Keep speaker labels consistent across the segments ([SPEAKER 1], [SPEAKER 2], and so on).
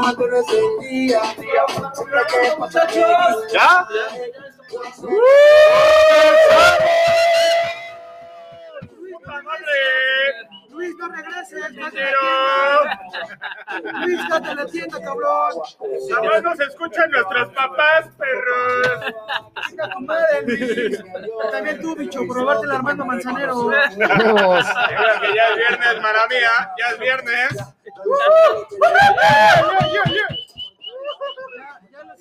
[SPEAKER 1] mantenerse en día. Siempre que muchachos.
[SPEAKER 2] ¿Ya? ¡Puta madre!
[SPEAKER 1] Luis, no regreses. Luis, date la tienda, cabrón.
[SPEAKER 2] Jamás nos escuchan nuestros papás, perros.
[SPEAKER 1] Venga, tu madre, Luis. También tú, bicho, probarte el Armando Manzanero.
[SPEAKER 2] Que ya es viernes, mala mía. Ya es viernes.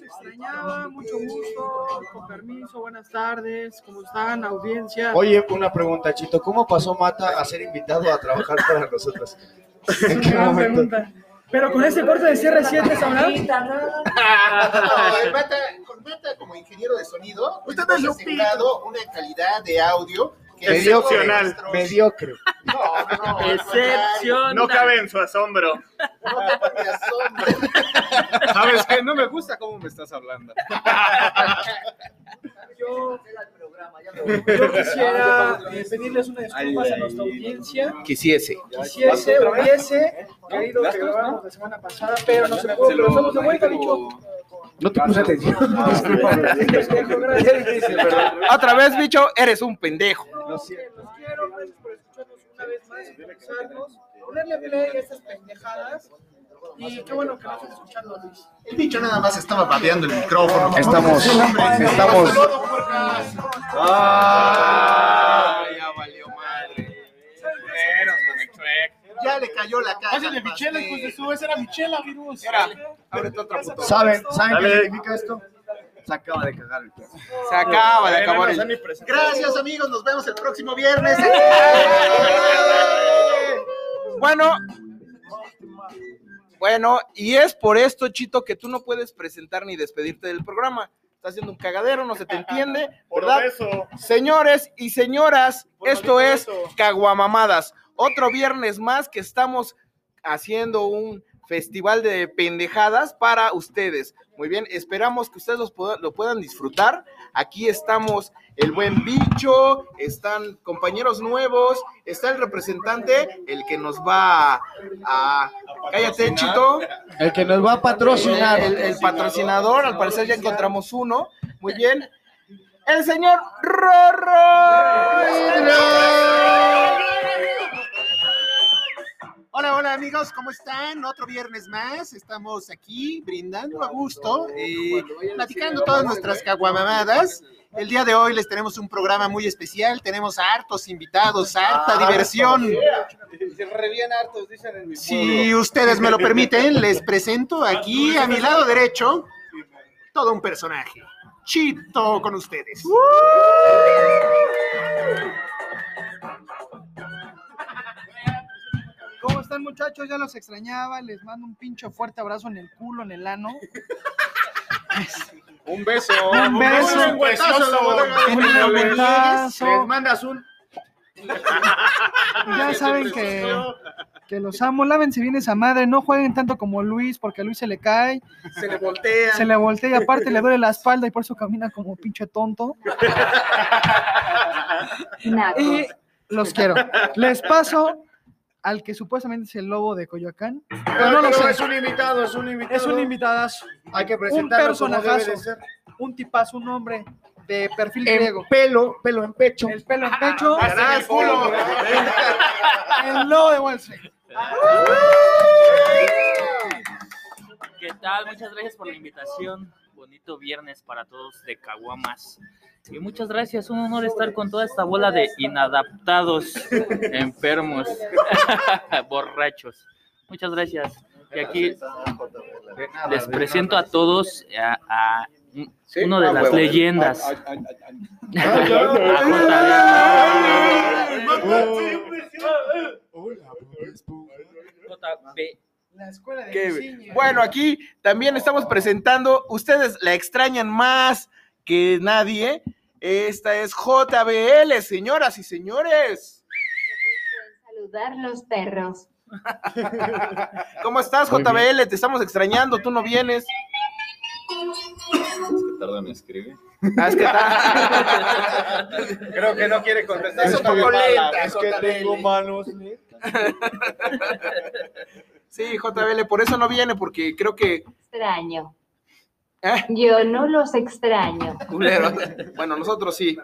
[SPEAKER 1] Extrañaba, mucho gusto, con permiso, buenas tardes, ¿cómo están, audiencia?
[SPEAKER 3] Oye, una pregunta, Chito. ¿Cómo pasó Mata a ser invitado a trabajar para nosotros? ¿En qué
[SPEAKER 1] Gran
[SPEAKER 3] momento?
[SPEAKER 1] pregunta. Pero con este corte de CR7 sabrá.
[SPEAKER 4] No, Mata, con Mata como ingeniero de sonido,
[SPEAKER 2] Usted un
[SPEAKER 4] asegurado una calidad de audio
[SPEAKER 2] Excepcional.
[SPEAKER 3] Mediocre.
[SPEAKER 4] No, no, no,
[SPEAKER 5] Excepcional.
[SPEAKER 2] No cabe en su asombro.
[SPEAKER 4] No te me asombres.
[SPEAKER 6] ¿Sabes qué? No me gusta cómo me estás hablando.
[SPEAKER 1] Yo, yo quisiera eh, pedirles una disculpas a nuestra audiencia.
[SPEAKER 6] Quisiese.
[SPEAKER 1] Quisiese, hubiese querido que grabáramos la semana pasada, pero no se pudo, pero estamos de vuelta, bicho.
[SPEAKER 3] No te puse atención.
[SPEAKER 6] Otra vez, bicho, eres un pendejo.
[SPEAKER 1] Los quiero, gracias por escucharnos una vez más, sintonizarnos, ponerle play a estas pendejadas. Y qué bueno que nos estén escuchando, Luis.
[SPEAKER 4] El bicho nada más estaba babeando el micrófono.
[SPEAKER 3] Estamos, estamos.
[SPEAKER 6] Ah, ya valió madre.
[SPEAKER 4] Ya le cayó la caja.
[SPEAKER 6] Pásale
[SPEAKER 4] al
[SPEAKER 6] michela, hijos de su, esa era michela, virus. Era, ábrete otra puta.
[SPEAKER 3] ¿Saben, ¿saben qué significa esto? Se acaba de cagar el perro.
[SPEAKER 6] Se acaba de acabar el...
[SPEAKER 4] Gracias, amigos. Nos vemos el próximo viernes.
[SPEAKER 6] Bueno, bueno, y es por esto, Chito, que tú no puedes presentar ni despedirte del programa. Estás haciendo un cagadero, no se te entiende,
[SPEAKER 2] Por
[SPEAKER 6] ¿verdad?
[SPEAKER 2] eso.
[SPEAKER 6] Señores y señoras,
[SPEAKER 2] Por
[SPEAKER 6] esto es. Caguamamadas. Otro viernes más que estamos haciendo un festival de pendejadas para ustedes. Muy bien, esperamos que ustedes los puedan- lo puedan disfrutar. Aquí estamos el buen bicho, están compañeros nuevos, está el representante, el que nos va a... a- cállate, Chito.
[SPEAKER 3] El que nos va a patrocinar.
[SPEAKER 6] El, el patrocinador, al parecer ya encontramos uno. Muy bien. El señor Rorro.
[SPEAKER 4] Hola, hola amigos, ¿cómo están? Otro viernes más, estamos aquí brindando a gusto, eh, platicando todas nuestras caguamamadas. El día de hoy les tenemos un programa muy especial, tenemos hartos invitados, harta diversión.
[SPEAKER 6] Se revían hartos, dicen en mi
[SPEAKER 4] Si ustedes me lo permiten, les presento aquí a mi lado derecho todo un personaje. Chito con ustedes.
[SPEAKER 1] ¿Cómo están, muchachos? Ya los extrañaba. Les mando un pincho fuerte abrazo en el culo, en el ano.
[SPEAKER 6] Un beso.
[SPEAKER 1] Un beso.
[SPEAKER 2] Un
[SPEAKER 1] abrazo.
[SPEAKER 6] Les mandas un.
[SPEAKER 1] Ya saben que, que los amo. Lávense bien esa madre. No jueguen tanto como Luis, porque a Luis se le cae,
[SPEAKER 4] Se le voltea.
[SPEAKER 1] se le voltea y aparte le duele la espalda y por eso camina como pinche tonto. Y los quiero. Les paso al que supuestamente es el lobo de Coyoacán. Pero no lo sé.
[SPEAKER 3] es un invitado, es un invitado.
[SPEAKER 1] Es un invitadazo.
[SPEAKER 3] Hay que
[SPEAKER 1] Un
[SPEAKER 3] presentarlo como debe
[SPEAKER 1] personajazo.
[SPEAKER 3] de ser.
[SPEAKER 1] Un tipazo, un hombre de perfil
[SPEAKER 3] En
[SPEAKER 1] griego.
[SPEAKER 3] pelo, pelo en pecho.
[SPEAKER 1] El pelo en pecho.
[SPEAKER 2] En el culo.
[SPEAKER 1] El lobo de Wall Street.
[SPEAKER 5] ¿Qué tal? Muchas gracias por la invitación. Bonito viernes para todos de Caguamas. Y muchas gracias, un honor estar con toda esta bola de inadaptados, enfermos, borrachos. Muchas gracias. Y aquí les presento a todos a, a un- uno de las leyendas. A JB.
[SPEAKER 1] La escuela de diseño.
[SPEAKER 6] Bueno, aquí también estamos presentando, ustedes la extrañan más que nadie. Esta es JBL, señoras y señores.
[SPEAKER 7] Saludar los perros.
[SPEAKER 6] ¿Cómo estás,
[SPEAKER 3] Muy bien.
[SPEAKER 6] JBL? Te estamos extrañando, tú no vienes.
[SPEAKER 8] tardan en escribir.
[SPEAKER 6] Ah, es que está- Creo que no quiere contestar.
[SPEAKER 3] Es
[SPEAKER 6] Eso
[SPEAKER 3] que-
[SPEAKER 6] tocó lenta,
[SPEAKER 3] es que
[SPEAKER 6] JBL.
[SPEAKER 3] tengo manos.
[SPEAKER 6] Sí, JBL, por eso no viene, porque creo que.
[SPEAKER 7] Extraño.
[SPEAKER 6] ¿eh?
[SPEAKER 7] Yo no los extraño.
[SPEAKER 6] Culero. Bueno, nosotros sí.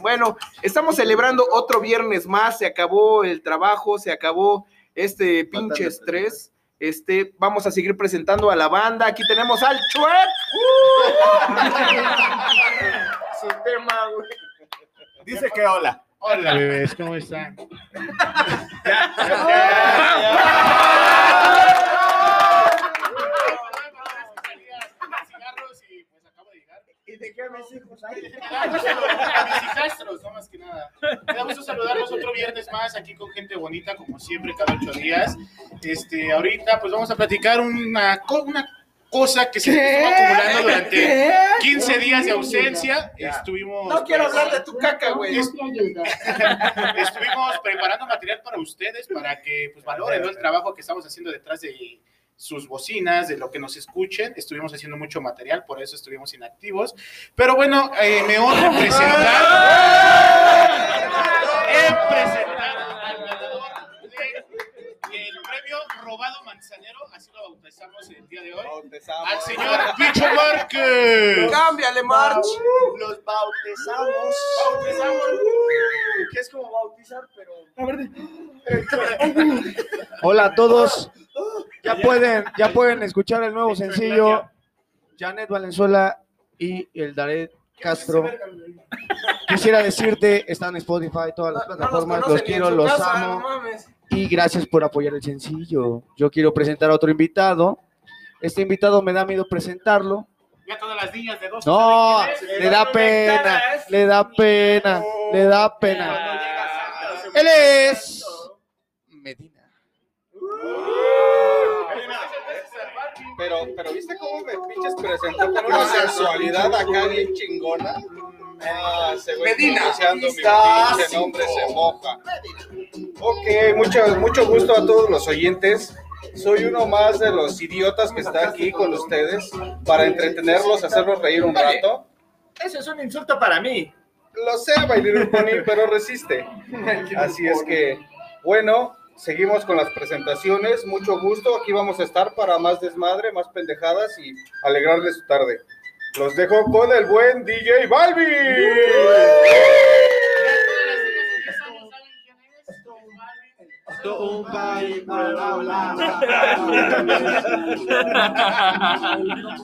[SPEAKER 6] Bueno, estamos celebrando otro viernes más. Se acabó el trabajo, se acabó este pinche estrés. Este, vamos a seguir presentando a la banda. Aquí tenemos al Chuec. Su tema, güey.
[SPEAKER 2] Dice que hola.
[SPEAKER 8] Hola, bebés, ¿cómo están?
[SPEAKER 3] ¿Y de qué mis hijos hay?
[SPEAKER 8] A mis hijastros, no más que nada. Me da gusto saludarlos otro viernes más aquí con gente bonita, como siempre, cada ocho días. Este, ahorita, pues vamos a platicar una cosa que se estuvo acumulando durante 15 días de ausencia. Estuvimos.
[SPEAKER 6] No quiero hablar de tu caca, güey.
[SPEAKER 8] Estuvimos preparando material para ustedes, para que pues, valoren ¿no? el trabajo que estamos haciendo detrás de sus bocinas, de lo que nos escuchen. Estuvimos haciendo mucho material, por eso estuvimos inactivos. Pero bueno, eh, me honra presentar, en presentar al ganador del premio Robado Manzanero, así lo bautizamos el día de hoy, al señor Picho Márquez.
[SPEAKER 6] Cámbiale, March.
[SPEAKER 3] Los bautizamos.
[SPEAKER 6] Bautizamos.
[SPEAKER 3] Que es como bautizar, pero. Hola a todos. Ya pueden, ya pueden escuchar el nuevo sencillo. Janet Valenzuela y el Dared Castro. Quisiera decirte, están en Spotify, todas las plataformas, los quiero, los amo. Y gracias por apoyar el sencillo. Yo quiero presentar a otro invitado. Este invitado me da miedo presentarlo.
[SPEAKER 8] Ya todas las niñas de dos.
[SPEAKER 3] No, le da pena, le da pena, le da pena. Él es Medina.
[SPEAKER 9] Pero, pero ¿viste cómo me pinches presentó con una sensualidad acá bien chingona? Ah,
[SPEAKER 6] Medina.
[SPEAKER 9] mi nombre se moja. Ok, mucho, mucho gusto a todos los oyentes. Soy uno más de los idiotas que está aquí con ustedes para entretenerlos, hacerlos reír un rato.
[SPEAKER 3] Eso es un insulto para mí.
[SPEAKER 9] Lo sé, Bailar Pony, pero resiste. Así es que, bueno, seguimos con las presentaciones. Mucho gusto. Aquí vamos a estar para más desmadre, más pendejadas y alegrarles su tarde. Los dejo con el buen DJ Balbi.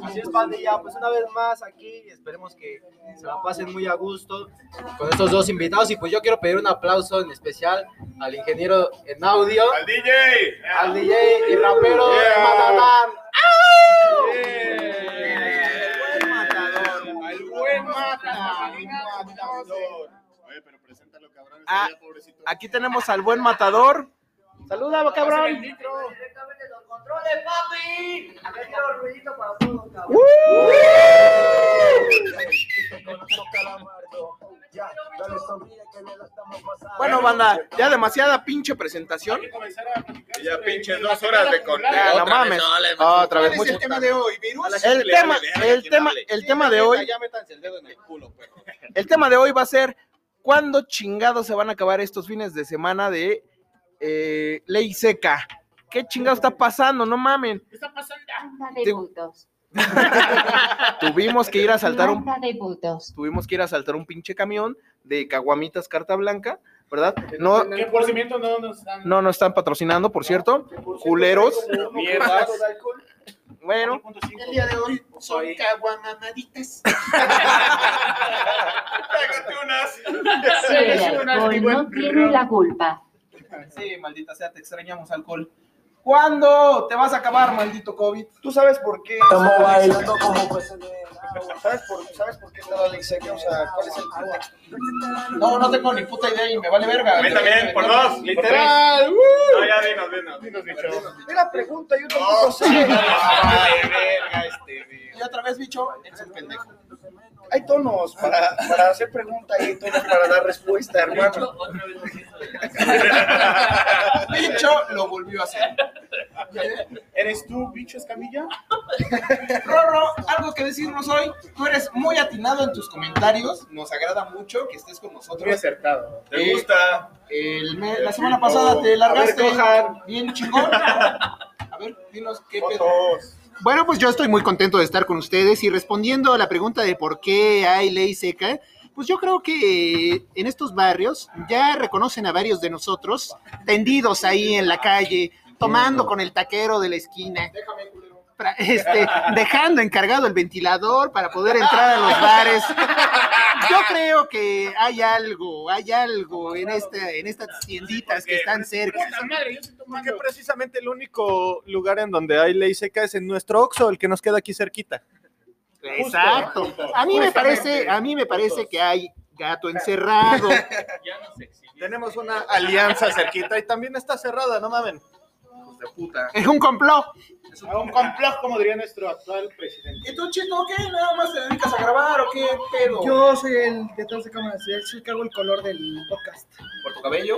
[SPEAKER 3] Así es, pandilla, pues una vez más aquí, esperemos que se la pasen muy a gusto con estos dos invitados y pues yo quiero pedir un aplauso en especial al ingeniero en audio,
[SPEAKER 2] Al DJ.
[SPEAKER 3] al DJ y rapero de
[SPEAKER 2] Yeah.
[SPEAKER 6] El buen matador.
[SPEAKER 2] Oye, pero preséntalo, cabrón.
[SPEAKER 6] Ah,
[SPEAKER 2] pobrecito.
[SPEAKER 6] Aquí tenemos al buen matador. Saluda, cabrón. Bueno, banda, ya demasiada pinche presentación.
[SPEAKER 8] Hay que comenzar a platicar
[SPEAKER 2] Ya
[SPEAKER 8] sobre
[SPEAKER 2] pinches
[SPEAKER 8] el
[SPEAKER 2] dos
[SPEAKER 8] material
[SPEAKER 2] horas de.
[SPEAKER 6] Ya, no
[SPEAKER 2] Otra
[SPEAKER 6] mames.
[SPEAKER 2] vez, no, le-
[SPEAKER 6] Otra
[SPEAKER 9] ¿Cuál
[SPEAKER 6] vez,
[SPEAKER 9] es
[SPEAKER 6] mucho.
[SPEAKER 9] el tema de hoy, virus?
[SPEAKER 6] El tema, el tema, el tema de hoy,
[SPEAKER 9] Ya métanse el dedo en el culo, perro.
[SPEAKER 6] el tema de hoy va a ser ¿cuándo chingados se van a acabar estos fines de semana de eh, ley seca? ¿Qué chingados está pasando? No mamen.
[SPEAKER 8] ¿Qué está pasando?
[SPEAKER 7] Banda de putos.
[SPEAKER 6] Tuvimos que ir a saltar un
[SPEAKER 7] Banda de putos.
[SPEAKER 6] tuvimos que ir a saltar un pinche camión de caguamitas carta blanca, ¿verdad? No,
[SPEAKER 8] Que por cimiento no nos dan.
[SPEAKER 6] no, no están patrocinando, por cierto. Culeros.
[SPEAKER 8] Mierdas.
[SPEAKER 6] Bueno,
[SPEAKER 8] El día de hoy
[SPEAKER 4] Son caguamamaditas.
[SPEAKER 2] Pégate unas.
[SPEAKER 7] Sí, el alcohol no tiene la culpa.
[SPEAKER 6] Sí, maldita sea, te extrañamos alcohol. ¿Cuándo te vas a acabar, maldito COVID?
[SPEAKER 3] ¿Tú sabes por qué? Estamos bailando como pues ¿Sabes por, ¿Sabes por qué está la ley seca? O sea, ¿cuál es el contexto?
[SPEAKER 6] No, no tengo ni puta idea y me vale verga.
[SPEAKER 2] A mí también, por dos.
[SPEAKER 6] Literal.
[SPEAKER 2] No, ya dinos, dinos.
[SPEAKER 8] Dinos, bicho.
[SPEAKER 3] Mira, pregunta, yo tampoco sé.
[SPEAKER 6] Y otra vez, bicho, eres el pendejo.
[SPEAKER 3] Hay tonos para, para hacer pregunta y hay tonos para dar respuesta, hermano.
[SPEAKER 6] Bicho lo volvió a hacer.
[SPEAKER 8] ¿Eres tú, bicho Escamilla?
[SPEAKER 6] Rorro, algo que decirnos hoy. Tú eres muy atinado en tus comentarios. Nos agrada mucho que estés con
[SPEAKER 8] Muy
[SPEAKER 6] nosotros.
[SPEAKER 8] acertado.
[SPEAKER 2] ¿Te
[SPEAKER 6] Eh,
[SPEAKER 2] gusta?
[SPEAKER 6] El me- la semana pasada te largaste
[SPEAKER 3] A ver,
[SPEAKER 6] bien chingón. A A ver, dinos qué pedo.
[SPEAKER 4] Bueno, pues yo estoy muy contento de estar con ustedes y respondiendo a la pregunta de por qué hay ley seca, pues yo creo que en estos barrios ya reconocen a varios de nosotros tendidos ahí en la calle, tomando con el taquero de la esquina. pra- Este, dejando encargado el ventilador para poder entrar a los bares. Yo creo que hay algo, hay algo en, este, en estas tienditas que están cerca.
[SPEAKER 10] Porque precisamente el único lugar en donde hay ley seca es en nuestro Oxxo, el que nos queda aquí cerquita.
[SPEAKER 4] Exacto. A mí me parece, a mí me parece que hay gato encerrado.
[SPEAKER 10] Tenemos una alianza cerquita y también está cerrada, no mamen.
[SPEAKER 6] De puta.
[SPEAKER 4] Es un complot.
[SPEAKER 8] A un complot, como diría nuestro actual presidente.
[SPEAKER 6] ¿Y tú, chico, qué? ¿Nada más te dedicas a grabar o qué pedo?
[SPEAKER 1] Yo soy el detrás de cámaras, yo soy el que hago el color del podcast.
[SPEAKER 6] ¿Por tu cabello?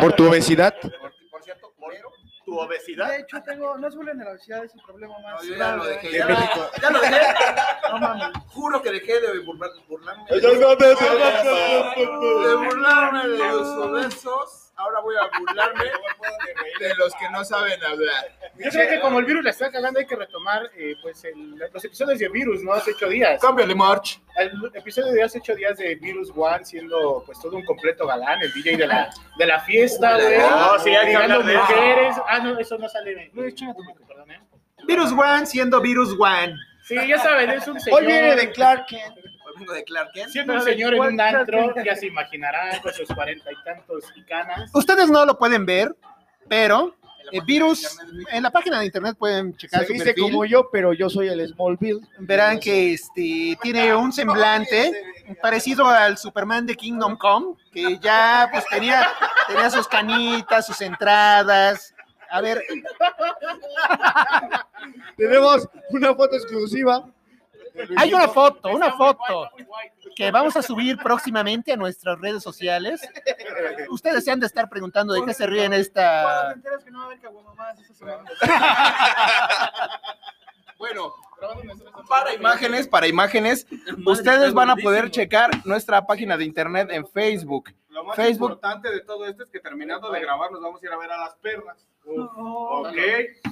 [SPEAKER 3] Por tu obesidad.
[SPEAKER 6] Por, por cierto, culero.
[SPEAKER 10] ¿Tu obesidad?
[SPEAKER 1] De hecho, tengo, no es bullying de la obesidad, es el problema más.
[SPEAKER 6] No, yo ya lo dejé.
[SPEAKER 3] De
[SPEAKER 6] Ya,
[SPEAKER 3] México.
[SPEAKER 6] ya lo dejé.
[SPEAKER 1] No mames.
[SPEAKER 6] Juro que dejé de burlar- burlarme. De burlarme de los obesos. Ahora voy a burlarme de los que no saben hablar.
[SPEAKER 8] Yo creo que como el virus la está cagando, hay que retomar eh, pues el- los episodios de virus, ¿no? Hace ocho días.
[SPEAKER 6] Cámbiale, March.
[SPEAKER 8] El episodio de hace ocho días de Virus One siendo pues todo un completo galán, el DJ de la, de la fiesta, güey.
[SPEAKER 10] No, sí, hay que hablar de
[SPEAKER 8] mujeres. Ah, no, eso no sale. No, tu madre, perdón, ¿eh?
[SPEAKER 4] Virus One siendo Virus One.
[SPEAKER 8] Sí, ya saben, es un señor.
[SPEAKER 3] Hoy viene de Clark Kent.
[SPEAKER 6] Vengo de Clark Kent.
[SPEAKER 8] Siendo un señor en un antro, ya se imaginarán con sus cuarenta y tantos y canas.
[SPEAKER 4] Ustedes no lo pueden ver, pero eh, Virus, en la página de internet pueden checar
[SPEAKER 3] Se
[SPEAKER 4] su
[SPEAKER 3] dice como yo, pero yo soy el Smallville.
[SPEAKER 4] Verán que este tiene un semblante parecido al Superman de Kingdom Come, que ya pues tenía, tenía sus canitas, sus entradas. A ver,
[SPEAKER 3] Tenemos una foto exclusiva.
[SPEAKER 4] Hay una foto, una foto que vamos a subir próximamente a nuestras redes sociales. Ustedes se han de estar preguntando de qué se ríen esta...
[SPEAKER 6] Bueno, para imágenes, para imágenes, ustedes van a poder checar nuestra página de internet en Facebook.
[SPEAKER 9] Lo más
[SPEAKER 6] Facebook.
[SPEAKER 9] importante de todo esto es que terminando de grabar nos vamos a ir a ver a las perras. ¿Ok?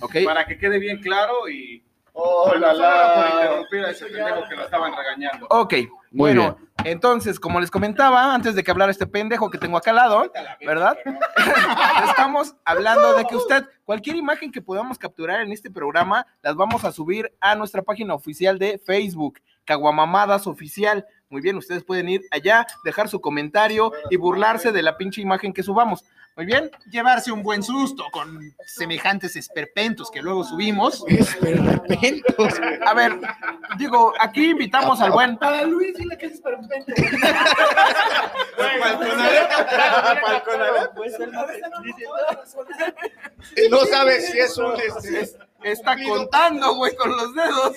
[SPEAKER 6] ¿Ok?
[SPEAKER 9] Para que quede bien claro y...
[SPEAKER 10] Oh, la,
[SPEAKER 9] por interrumpir a ese pendejo que lo estaban regañando.
[SPEAKER 6] Ok, bueno, entonces, como les comentaba, antes de que hablara este pendejo que tengo acá al lado, ¿verdad? Estamos hablando de que usted, cualquier imagen que podamos capturar en este programa, las vamos a subir a nuestra página oficial de Facebook, Caguamamadas Oficial. Muy bien, ustedes pueden ir allá, dejar su comentario y burlarse de la pinche imagen que subamos. Muy bien,
[SPEAKER 4] Llevarse un buen susto con semejantes esperpentos que luego subimos.
[SPEAKER 6] a ver, digo, aquí invitamos al buen
[SPEAKER 1] Para Luis, dile que es esperpento.
[SPEAKER 3] No sabes si es un... este,
[SPEAKER 6] está contando, güey, con los dedos.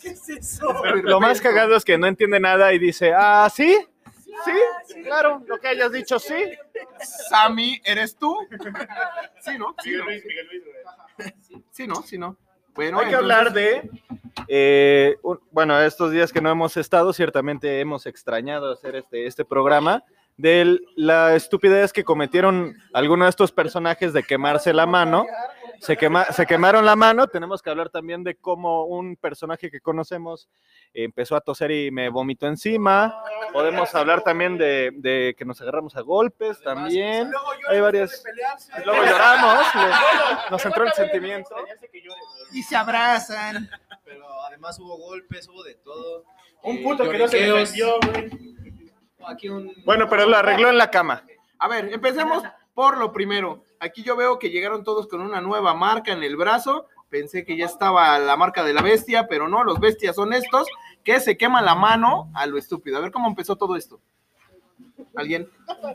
[SPEAKER 1] ¿Qué es eso?
[SPEAKER 10] Lo más cagado es que no entiende nada y dice, ah, ¿sí? Sí, claro, lo que hayas dicho, sí.
[SPEAKER 6] Sammy, ¿eres tú? Sí, ¿no? Sí,
[SPEAKER 8] Miguel
[SPEAKER 6] ¿no?
[SPEAKER 8] Luis, Miguel Luis, güey.
[SPEAKER 6] Sí, ¿no? Sí, ¿no? Bueno,
[SPEAKER 10] Hay que
[SPEAKER 6] entonces-
[SPEAKER 10] hablar de, eh, un- bueno, estos días que no hemos estado, ciertamente hemos extrañado hacer este, este programa, de la estupidez que cometieron algunos de estos personajes de quemarse la mano. Se, quema- se quemaron la mano, tenemos que hablar también de cómo un personaje que conocemos empezó a toser y me vomitó encima. Podemos hablar también de, de que nos agarramos a golpes también. Hay varias... Luego lloramos, nos entró el sentimiento.
[SPEAKER 4] Y se abrazan.
[SPEAKER 3] Pero además hubo golpes, hubo de todo.
[SPEAKER 8] Un puto que no se defendió, güey.
[SPEAKER 3] Aquí un...
[SPEAKER 10] Bueno, pero lo arregló en la cama.
[SPEAKER 6] A ver, empecemos por lo primero. Aquí yo veo que llegaron todos con una nueva marca en el brazo. Pensé que ya estaba la marca de la bestia, pero no, los bestias son estos que se queman la mano a lo estúpido. A ver cómo empezó todo esto. ¿Alguien?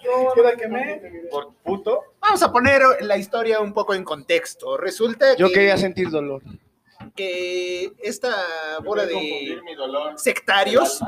[SPEAKER 8] Yo la quemé.
[SPEAKER 10] Por puto.
[SPEAKER 4] Vamos a poner la historia un poco en contexto. Resulta
[SPEAKER 3] Yo
[SPEAKER 4] que,
[SPEAKER 3] quería sentir dolor.
[SPEAKER 4] que esta bola de sectarios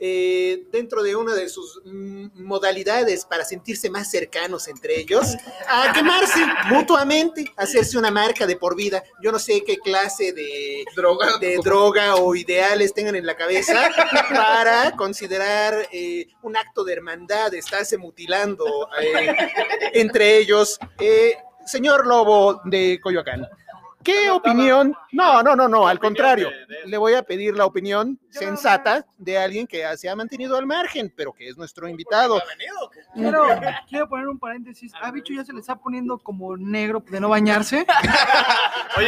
[SPEAKER 4] eh, dentro de una de sus mm, modalidades para sentirse más cercanos entre ellos, a quemarse mutuamente, hacerse una marca de por vida. Yo no sé qué clase de
[SPEAKER 6] Droga.
[SPEAKER 4] de droga o ideales tengan en la cabeza para considerar eh, un acto de hermandad, estarse mutilando eh, entre ellos. Eh, señor Lobo de Coyoacán, ¿qué opinión? No, no, no, no, al contrario. Le voy a pedir la opinión sensata de alguien que se ha mantenido al margen, pero que es nuestro invitado.
[SPEAKER 1] Quiero, quiero poner un paréntesis. A Bicho ya se le está poniendo como negro de no bañarse.
[SPEAKER 11] Oye,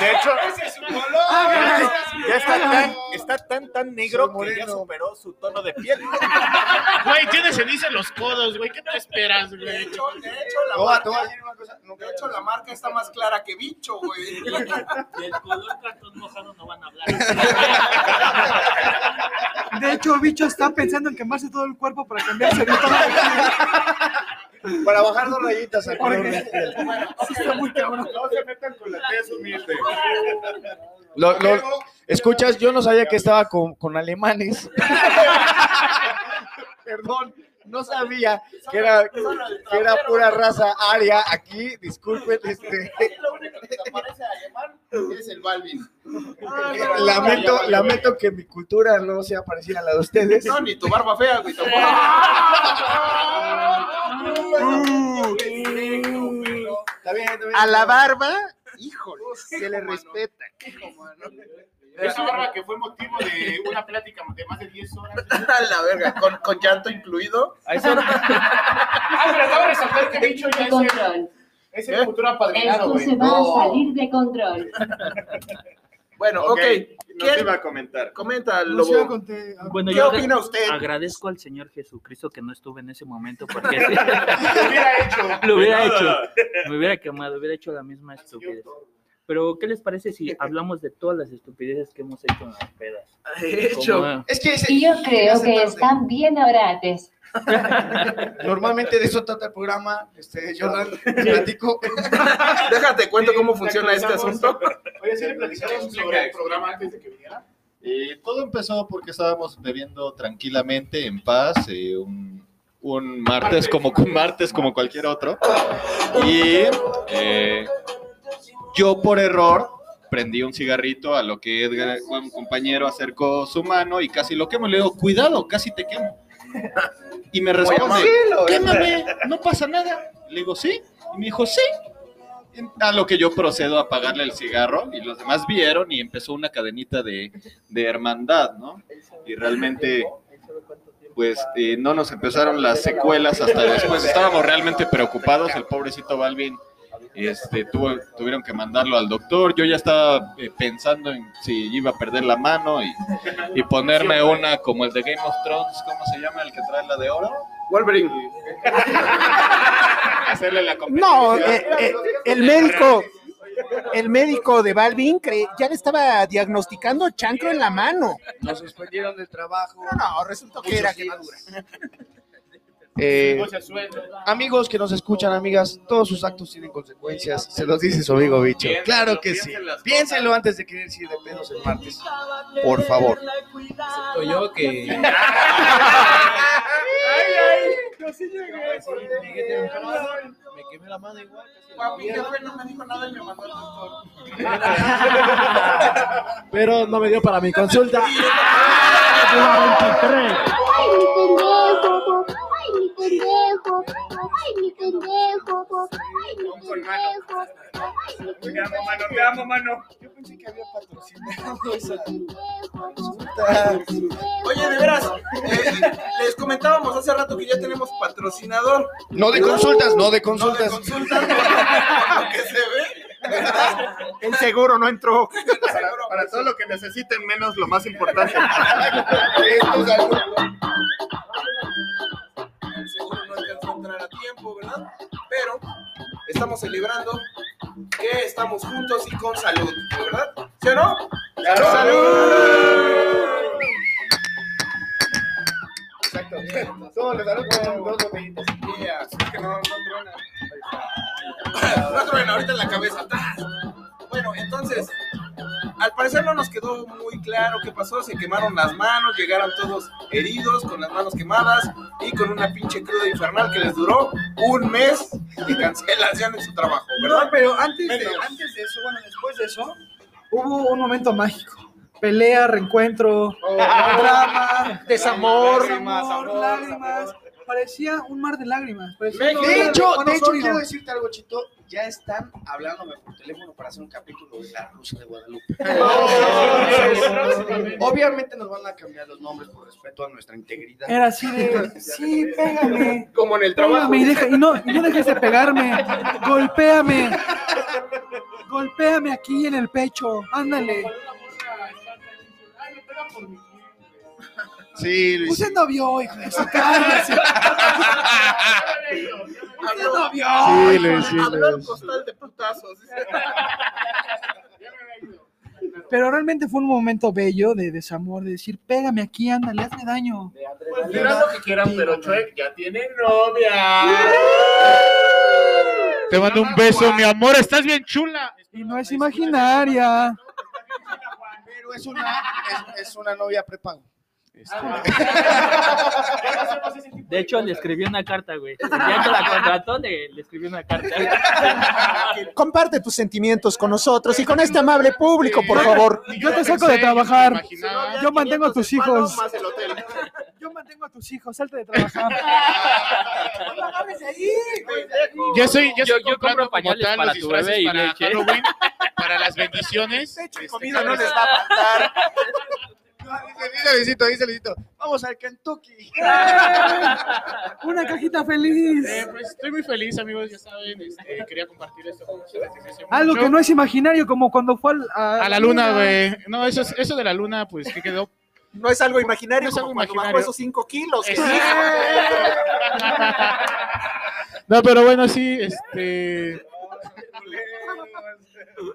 [SPEAKER 11] de hecho,
[SPEAKER 1] Ah,
[SPEAKER 11] ya está tan, está tan, tan negro que ya superó su tono de piel.
[SPEAKER 8] Güey, tiene ceniza en los codos, güey. ¿Qué te esperas,
[SPEAKER 6] De
[SPEAKER 8] güey?
[SPEAKER 6] hecho, de hecho, la marca,
[SPEAKER 3] una cosa,
[SPEAKER 6] de hecho, la marca está más clara que bicho, güey.
[SPEAKER 5] Del color cartón mojado no van a hablar.
[SPEAKER 1] De hecho, Bicho está pensando en quemarse todo el cuerpo para cambiarse de tono.
[SPEAKER 3] Para bajar dos rayitas al color de piel.
[SPEAKER 1] Sí está muy cabrón.
[SPEAKER 2] No se metan con la tez humilde.
[SPEAKER 3] Lo- lo- escuchas, yo no sabía que estaba con, con alemanes. Perdón, no sabía que era, que era pura raza aria aquí. Disculpen, este,
[SPEAKER 6] Lo único que te parece alemán es el Balvin.
[SPEAKER 3] lamento, lamento que mi cultura no sea parecida a la de ustedes.
[SPEAKER 6] No, ni tu barba fea, güey. tampoco.
[SPEAKER 3] Está bien, está bien.
[SPEAKER 4] A la barba, híjole, se le respeta.
[SPEAKER 8] Esa barba que fue motivo de una plática de más de 10 horas.
[SPEAKER 6] A la verga, con, con llanto incluido.
[SPEAKER 8] Ah, pero acabo de resaltar que Bicho ya es el, es el futuro apadrinado,
[SPEAKER 7] Esto se va
[SPEAKER 6] No.
[SPEAKER 7] a salir de control.
[SPEAKER 6] Bueno, ok.
[SPEAKER 11] Ok, nos
[SPEAKER 6] ¿Quién
[SPEAKER 11] iba a comentar.
[SPEAKER 6] comenta,
[SPEAKER 1] No a
[SPEAKER 6] Lobo?
[SPEAKER 1] conté-
[SPEAKER 5] Bueno,
[SPEAKER 6] ¿Qué
[SPEAKER 5] yo
[SPEAKER 6] opina usted?
[SPEAKER 5] agradezco al Señor Jesucristo que no estuve en ese momento porque
[SPEAKER 8] Lo hubiera hecho.
[SPEAKER 5] lo hubiera
[SPEAKER 11] No, no,
[SPEAKER 5] hecho.
[SPEAKER 11] no.
[SPEAKER 5] Me hubiera quemado, hubiera hecho la misma estupidez. Pero, ¿qué les parece si hablamos de todas las estupideces que hemos hecho en las pedas?
[SPEAKER 6] De hecho,
[SPEAKER 5] Como,
[SPEAKER 3] Es que ese-
[SPEAKER 7] Y yo creo que
[SPEAKER 3] tarde.
[SPEAKER 7] están bien orates.
[SPEAKER 3] normalmente de eso trata el programa. Este, Jordan, platico.
[SPEAKER 6] déjate cuento cómo funciona este asunto.
[SPEAKER 8] Oye, ¿sí le platicamos sobre el programa antes de que viniera?
[SPEAKER 10] Eh, todo empezó porque estábamos bebiendo tranquilamente, en paz, eh, un, un martes como martes como cualquier otro. Y eh, yo por error prendí un cigarrito a lo que Edgar, un compañero, acercó su mano y casi lo quemo. Le digo, cuidado, casi te quemo. Y me responde, quémame, no pasa nada. Le digo, sí. Y me dijo, sí. A lo que yo procedo a apagarle el cigarro y los demás vieron y empezó una cadenita de, de hermandad, ¿no? Y realmente, pues eh, no nos empezaron las secuelas hasta después. Estábamos realmente preocupados. El pobrecito Balvin este, tuvo, tuvieron que mandarlo al doctor. Yo ya estaba eh, pensando en si iba a perder la mano y, y ponerme una como el de Game of Thrones, ¿cómo se llama? El que trae la de oro.
[SPEAKER 6] Wolverine.
[SPEAKER 11] Hacerle la
[SPEAKER 4] No, eh, eh, el médico, el médico de Balvin cre- ya le estaba diagnosticando chancro en la mano.
[SPEAKER 3] Nos suspendieron del trabajo.
[SPEAKER 4] No, no, resultó que era quemadura.
[SPEAKER 3] Eh, amigos que nos escuchan, amigas, todos sus actos tienen consecuencias. Se los dice su amigo bicho. Claro que sí. Piénsenlo antes de querer ir de pedos el martes. Por favor.
[SPEAKER 12] yo que me quemé la mano igual.
[SPEAKER 6] Papi, ¿qué fue? No me dijo nada y me mandó al doctor.
[SPEAKER 12] Pero no me dio para mi consulta.
[SPEAKER 7] ¡Ay, mi pendejo! ¡Ay, mi pendejo! ¡Ay, mi pendejo! ¡Ay, mi pendejo! ¡Ay, mi
[SPEAKER 2] Te amo, mano, te amo, mano.
[SPEAKER 3] Yo pensé que había patrocinado esa!
[SPEAKER 6] Oye, de veras, eh, les comentábamos hace rato que ya tenemos patrocinador.
[SPEAKER 3] No de consultas, no de
[SPEAKER 6] No de
[SPEAKER 3] consultas.
[SPEAKER 6] consultas, lo que se ve. ¿verdad?
[SPEAKER 4] El seguro no entró.
[SPEAKER 6] Seguro.
[SPEAKER 11] Para todo lo que necesiten, menos lo más importante.
[SPEAKER 6] seguro no alcanzó a entrar a tiempo, ¿verdad? Pero estamos celebrando que estamos juntos y con salud, ¿verdad? ¿Sí o no? ¡Salud!
[SPEAKER 3] Exacto. Todos les darán con dos botellitas.
[SPEAKER 6] Yeah, es que no, no truena. No truena, ahorita en la cabeza. Bueno, entonces, al parecer no nos quedó muy claro qué pasó. Se quemaron las manos, llegaron todos heridos, con las manos quemadas y con una pinche cruda infernal que les duró un mes de cancelación en su trabajo, ¿verdad?
[SPEAKER 1] No, pero antes de, antes de eso, bueno, después de eso, hubo un momento mágico. Pelea, reencuentro, drama,
[SPEAKER 4] Desamor.
[SPEAKER 1] desamor, lágrimas. Parecía un mar de lágrimas. parecía
[SPEAKER 3] De hecho, de hecho, quiero decirte algo, Chito. Ya están hablándome por teléfono para hacer un capítulo de La Rusa de Guadalupe. Obviamente nos van a cambiar los nombres por respeto a nuestra integridad.
[SPEAKER 1] Era así de, sí, pégame.
[SPEAKER 6] Como en el trabajo.
[SPEAKER 1] Pégame y, deja- y no, y no dejes de pegarme. Golpéame. Golpéame aquí en el pecho. Ándale.
[SPEAKER 3] Sí, Luis.
[SPEAKER 1] Usted no vio, hijo de su cálmese. Usted no vio.
[SPEAKER 3] Sí, Luis, sí,
[SPEAKER 6] Habló
[SPEAKER 3] Luis.
[SPEAKER 6] costal de putazos.
[SPEAKER 1] Pero realmente fue un momento bello de desamor, de decir, pégame aquí, ándale, hazme daño.
[SPEAKER 8] Pues dirán lo que quieran, pero Chuek ya tiene novia. Te mando un beso, mi amor. Estás bien chula.
[SPEAKER 1] Y no es imaginaria.
[SPEAKER 3] Pero es una, es, es una novia prepago. Este,
[SPEAKER 5] De hecho, le escribí una carta, güey. Ya que la contrató, le, le escribí una carta.
[SPEAKER 4] Comparte tus sentimientos con nosotros y con este amable público, por favor.
[SPEAKER 1] Yo te saco de trabajar. Yo mantengo a tus hijos. Yo mantengo a tus hijos. Salte de trabajar.
[SPEAKER 8] Ya soy,
[SPEAKER 5] Yo- yo compro pañales
[SPEAKER 8] tal
[SPEAKER 5] para tu bebé y
[SPEAKER 8] para
[SPEAKER 5] leche.
[SPEAKER 8] Halloween, para las bendiciones. Este,
[SPEAKER 6] Comida no les va a faltar.
[SPEAKER 3] Dice Luisito, dice Luisito. Vamos al Kentucky.
[SPEAKER 1] Una cajita feliz.
[SPEAKER 8] Eh, pues estoy muy feliz, amigos, ya saben, este, quería compartir esto con ustedes
[SPEAKER 1] Algo
[SPEAKER 8] mucho.
[SPEAKER 1] que no es imaginario, como cuando fue al- a,
[SPEAKER 8] A la luna, güey. No, eso, es- eso de la luna, pues, ¿qué quedó?
[SPEAKER 4] No es algo imaginario,
[SPEAKER 8] No es algo
[SPEAKER 4] cuando
[SPEAKER 8] imaginario.
[SPEAKER 4] bajó esos 5 kilos.
[SPEAKER 8] Eh, sí. No, pero bueno, sí, este...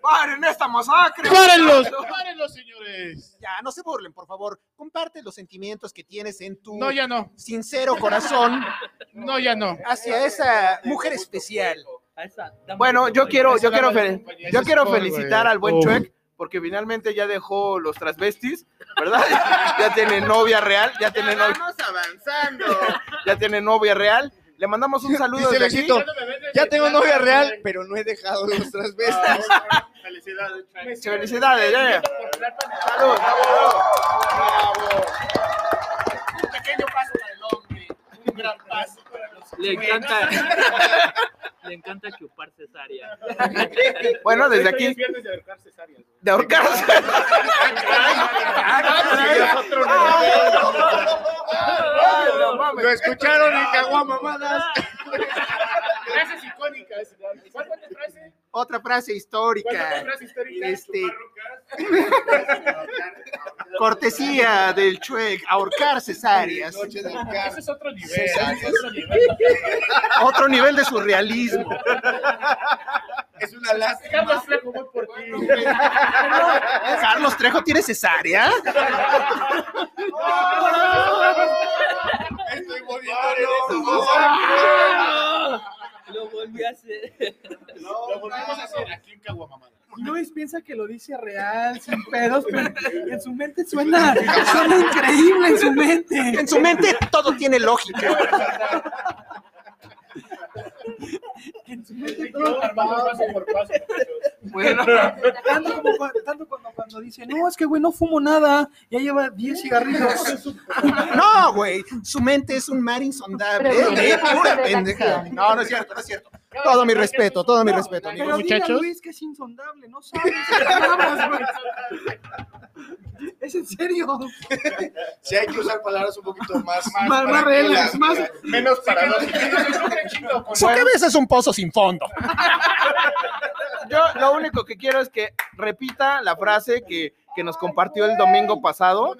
[SPEAKER 4] ¡Paren esta masacre!
[SPEAKER 8] ¡Párenlos! ¡Párenlos, señores!
[SPEAKER 4] Ya, no se burlen, por favor. Comparte los sentimientos que tienes en tu
[SPEAKER 8] No, ya no.
[SPEAKER 4] sincero corazón
[SPEAKER 8] No, ya no.
[SPEAKER 4] hacia esa mujer especial.
[SPEAKER 6] Bueno, yo quiero, yo quiero, yo felicitar al buen
[SPEAKER 8] Uf.
[SPEAKER 6] Chuec porque finalmente ya dejó los transvestis, ¿verdad? Ya tiene novia real, ya tiene novia. avanzando. Ya tiene novia real. Le mandamos un saludo
[SPEAKER 3] Dice
[SPEAKER 6] aquí.
[SPEAKER 3] Ya tengo novia real, pero no he dejado los transvestis.
[SPEAKER 8] Felicidades, Chuec.
[SPEAKER 6] Felicidades, ya, ya. Salud.
[SPEAKER 8] Un pequeño paso para el hombre, un gran paso
[SPEAKER 5] Le encanta. Le encanta chupar cesárea.
[SPEAKER 6] Bueno, desde aquí,
[SPEAKER 8] de ahorcar cesáreas.
[SPEAKER 6] de ahorcarse.
[SPEAKER 3] Lo escucharon en Caguamamadas.
[SPEAKER 8] Frases icónicas. ¿Cuál fue tu frase?
[SPEAKER 4] Otra frase
[SPEAKER 8] ¿Cuál fue tu
[SPEAKER 4] histórica.
[SPEAKER 8] frase histórica?
[SPEAKER 4] Este- Cortesía del Chuec, ahorcar cesáreas.
[SPEAKER 8] Ese es otro nivel.
[SPEAKER 3] Cesáreas.
[SPEAKER 8] otro nivel.
[SPEAKER 4] Otro nivel de surrealismo.
[SPEAKER 3] Es una lástima.
[SPEAKER 8] Carlos Trejo, voy por ti.
[SPEAKER 4] Carlos Trejo tiene cesárea.
[SPEAKER 3] Estoy volviendo loco.
[SPEAKER 5] Lo volví a hacer.
[SPEAKER 8] Lo volvimos a hacer aquí en Caguamamada.
[SPEAKER 1] Luis piensa que lo dice real, sin pedos, pero en su mente suena, suena increíble en su mente.
[SPEAKER 4] En su mente todo tiene lógica.
[SPEAKER 1] En su mente
[SPEAKER 8] Yo
[SPEAKER 1] todo
[SPEAKER 8] armando paso por paso.
[SPEAKER 6] Bueno,
[SPEAKER 1] Tanto, como cua- tanto cuando, cuando dice, no, es que güey, no fumo nada, ya lleva 10 cigarrillos.
[SPEAKER 4] No, güey. Su mente es un mar insondable. de pura pendeja. No, no es cierto, no es cierto. Todo mi respeto, todo mi respeto,
[SPEAKER 8] muchachos.
[SPEAKER 1] Luis que es insondable, no sabes. Es en serio.
[SPEAKER 3] Si hay que usar palabras un poquito más.
[SPEAKER 1] Más, más reales, más.
[SPEAKER 8] Menos paradójico.
[SPEAKER 4] Su cabeza es un pozo sin fondo.
[SPEAKER 6] yo lo único que quiero es que repita la frase que, que nos compartió el domingo pasado,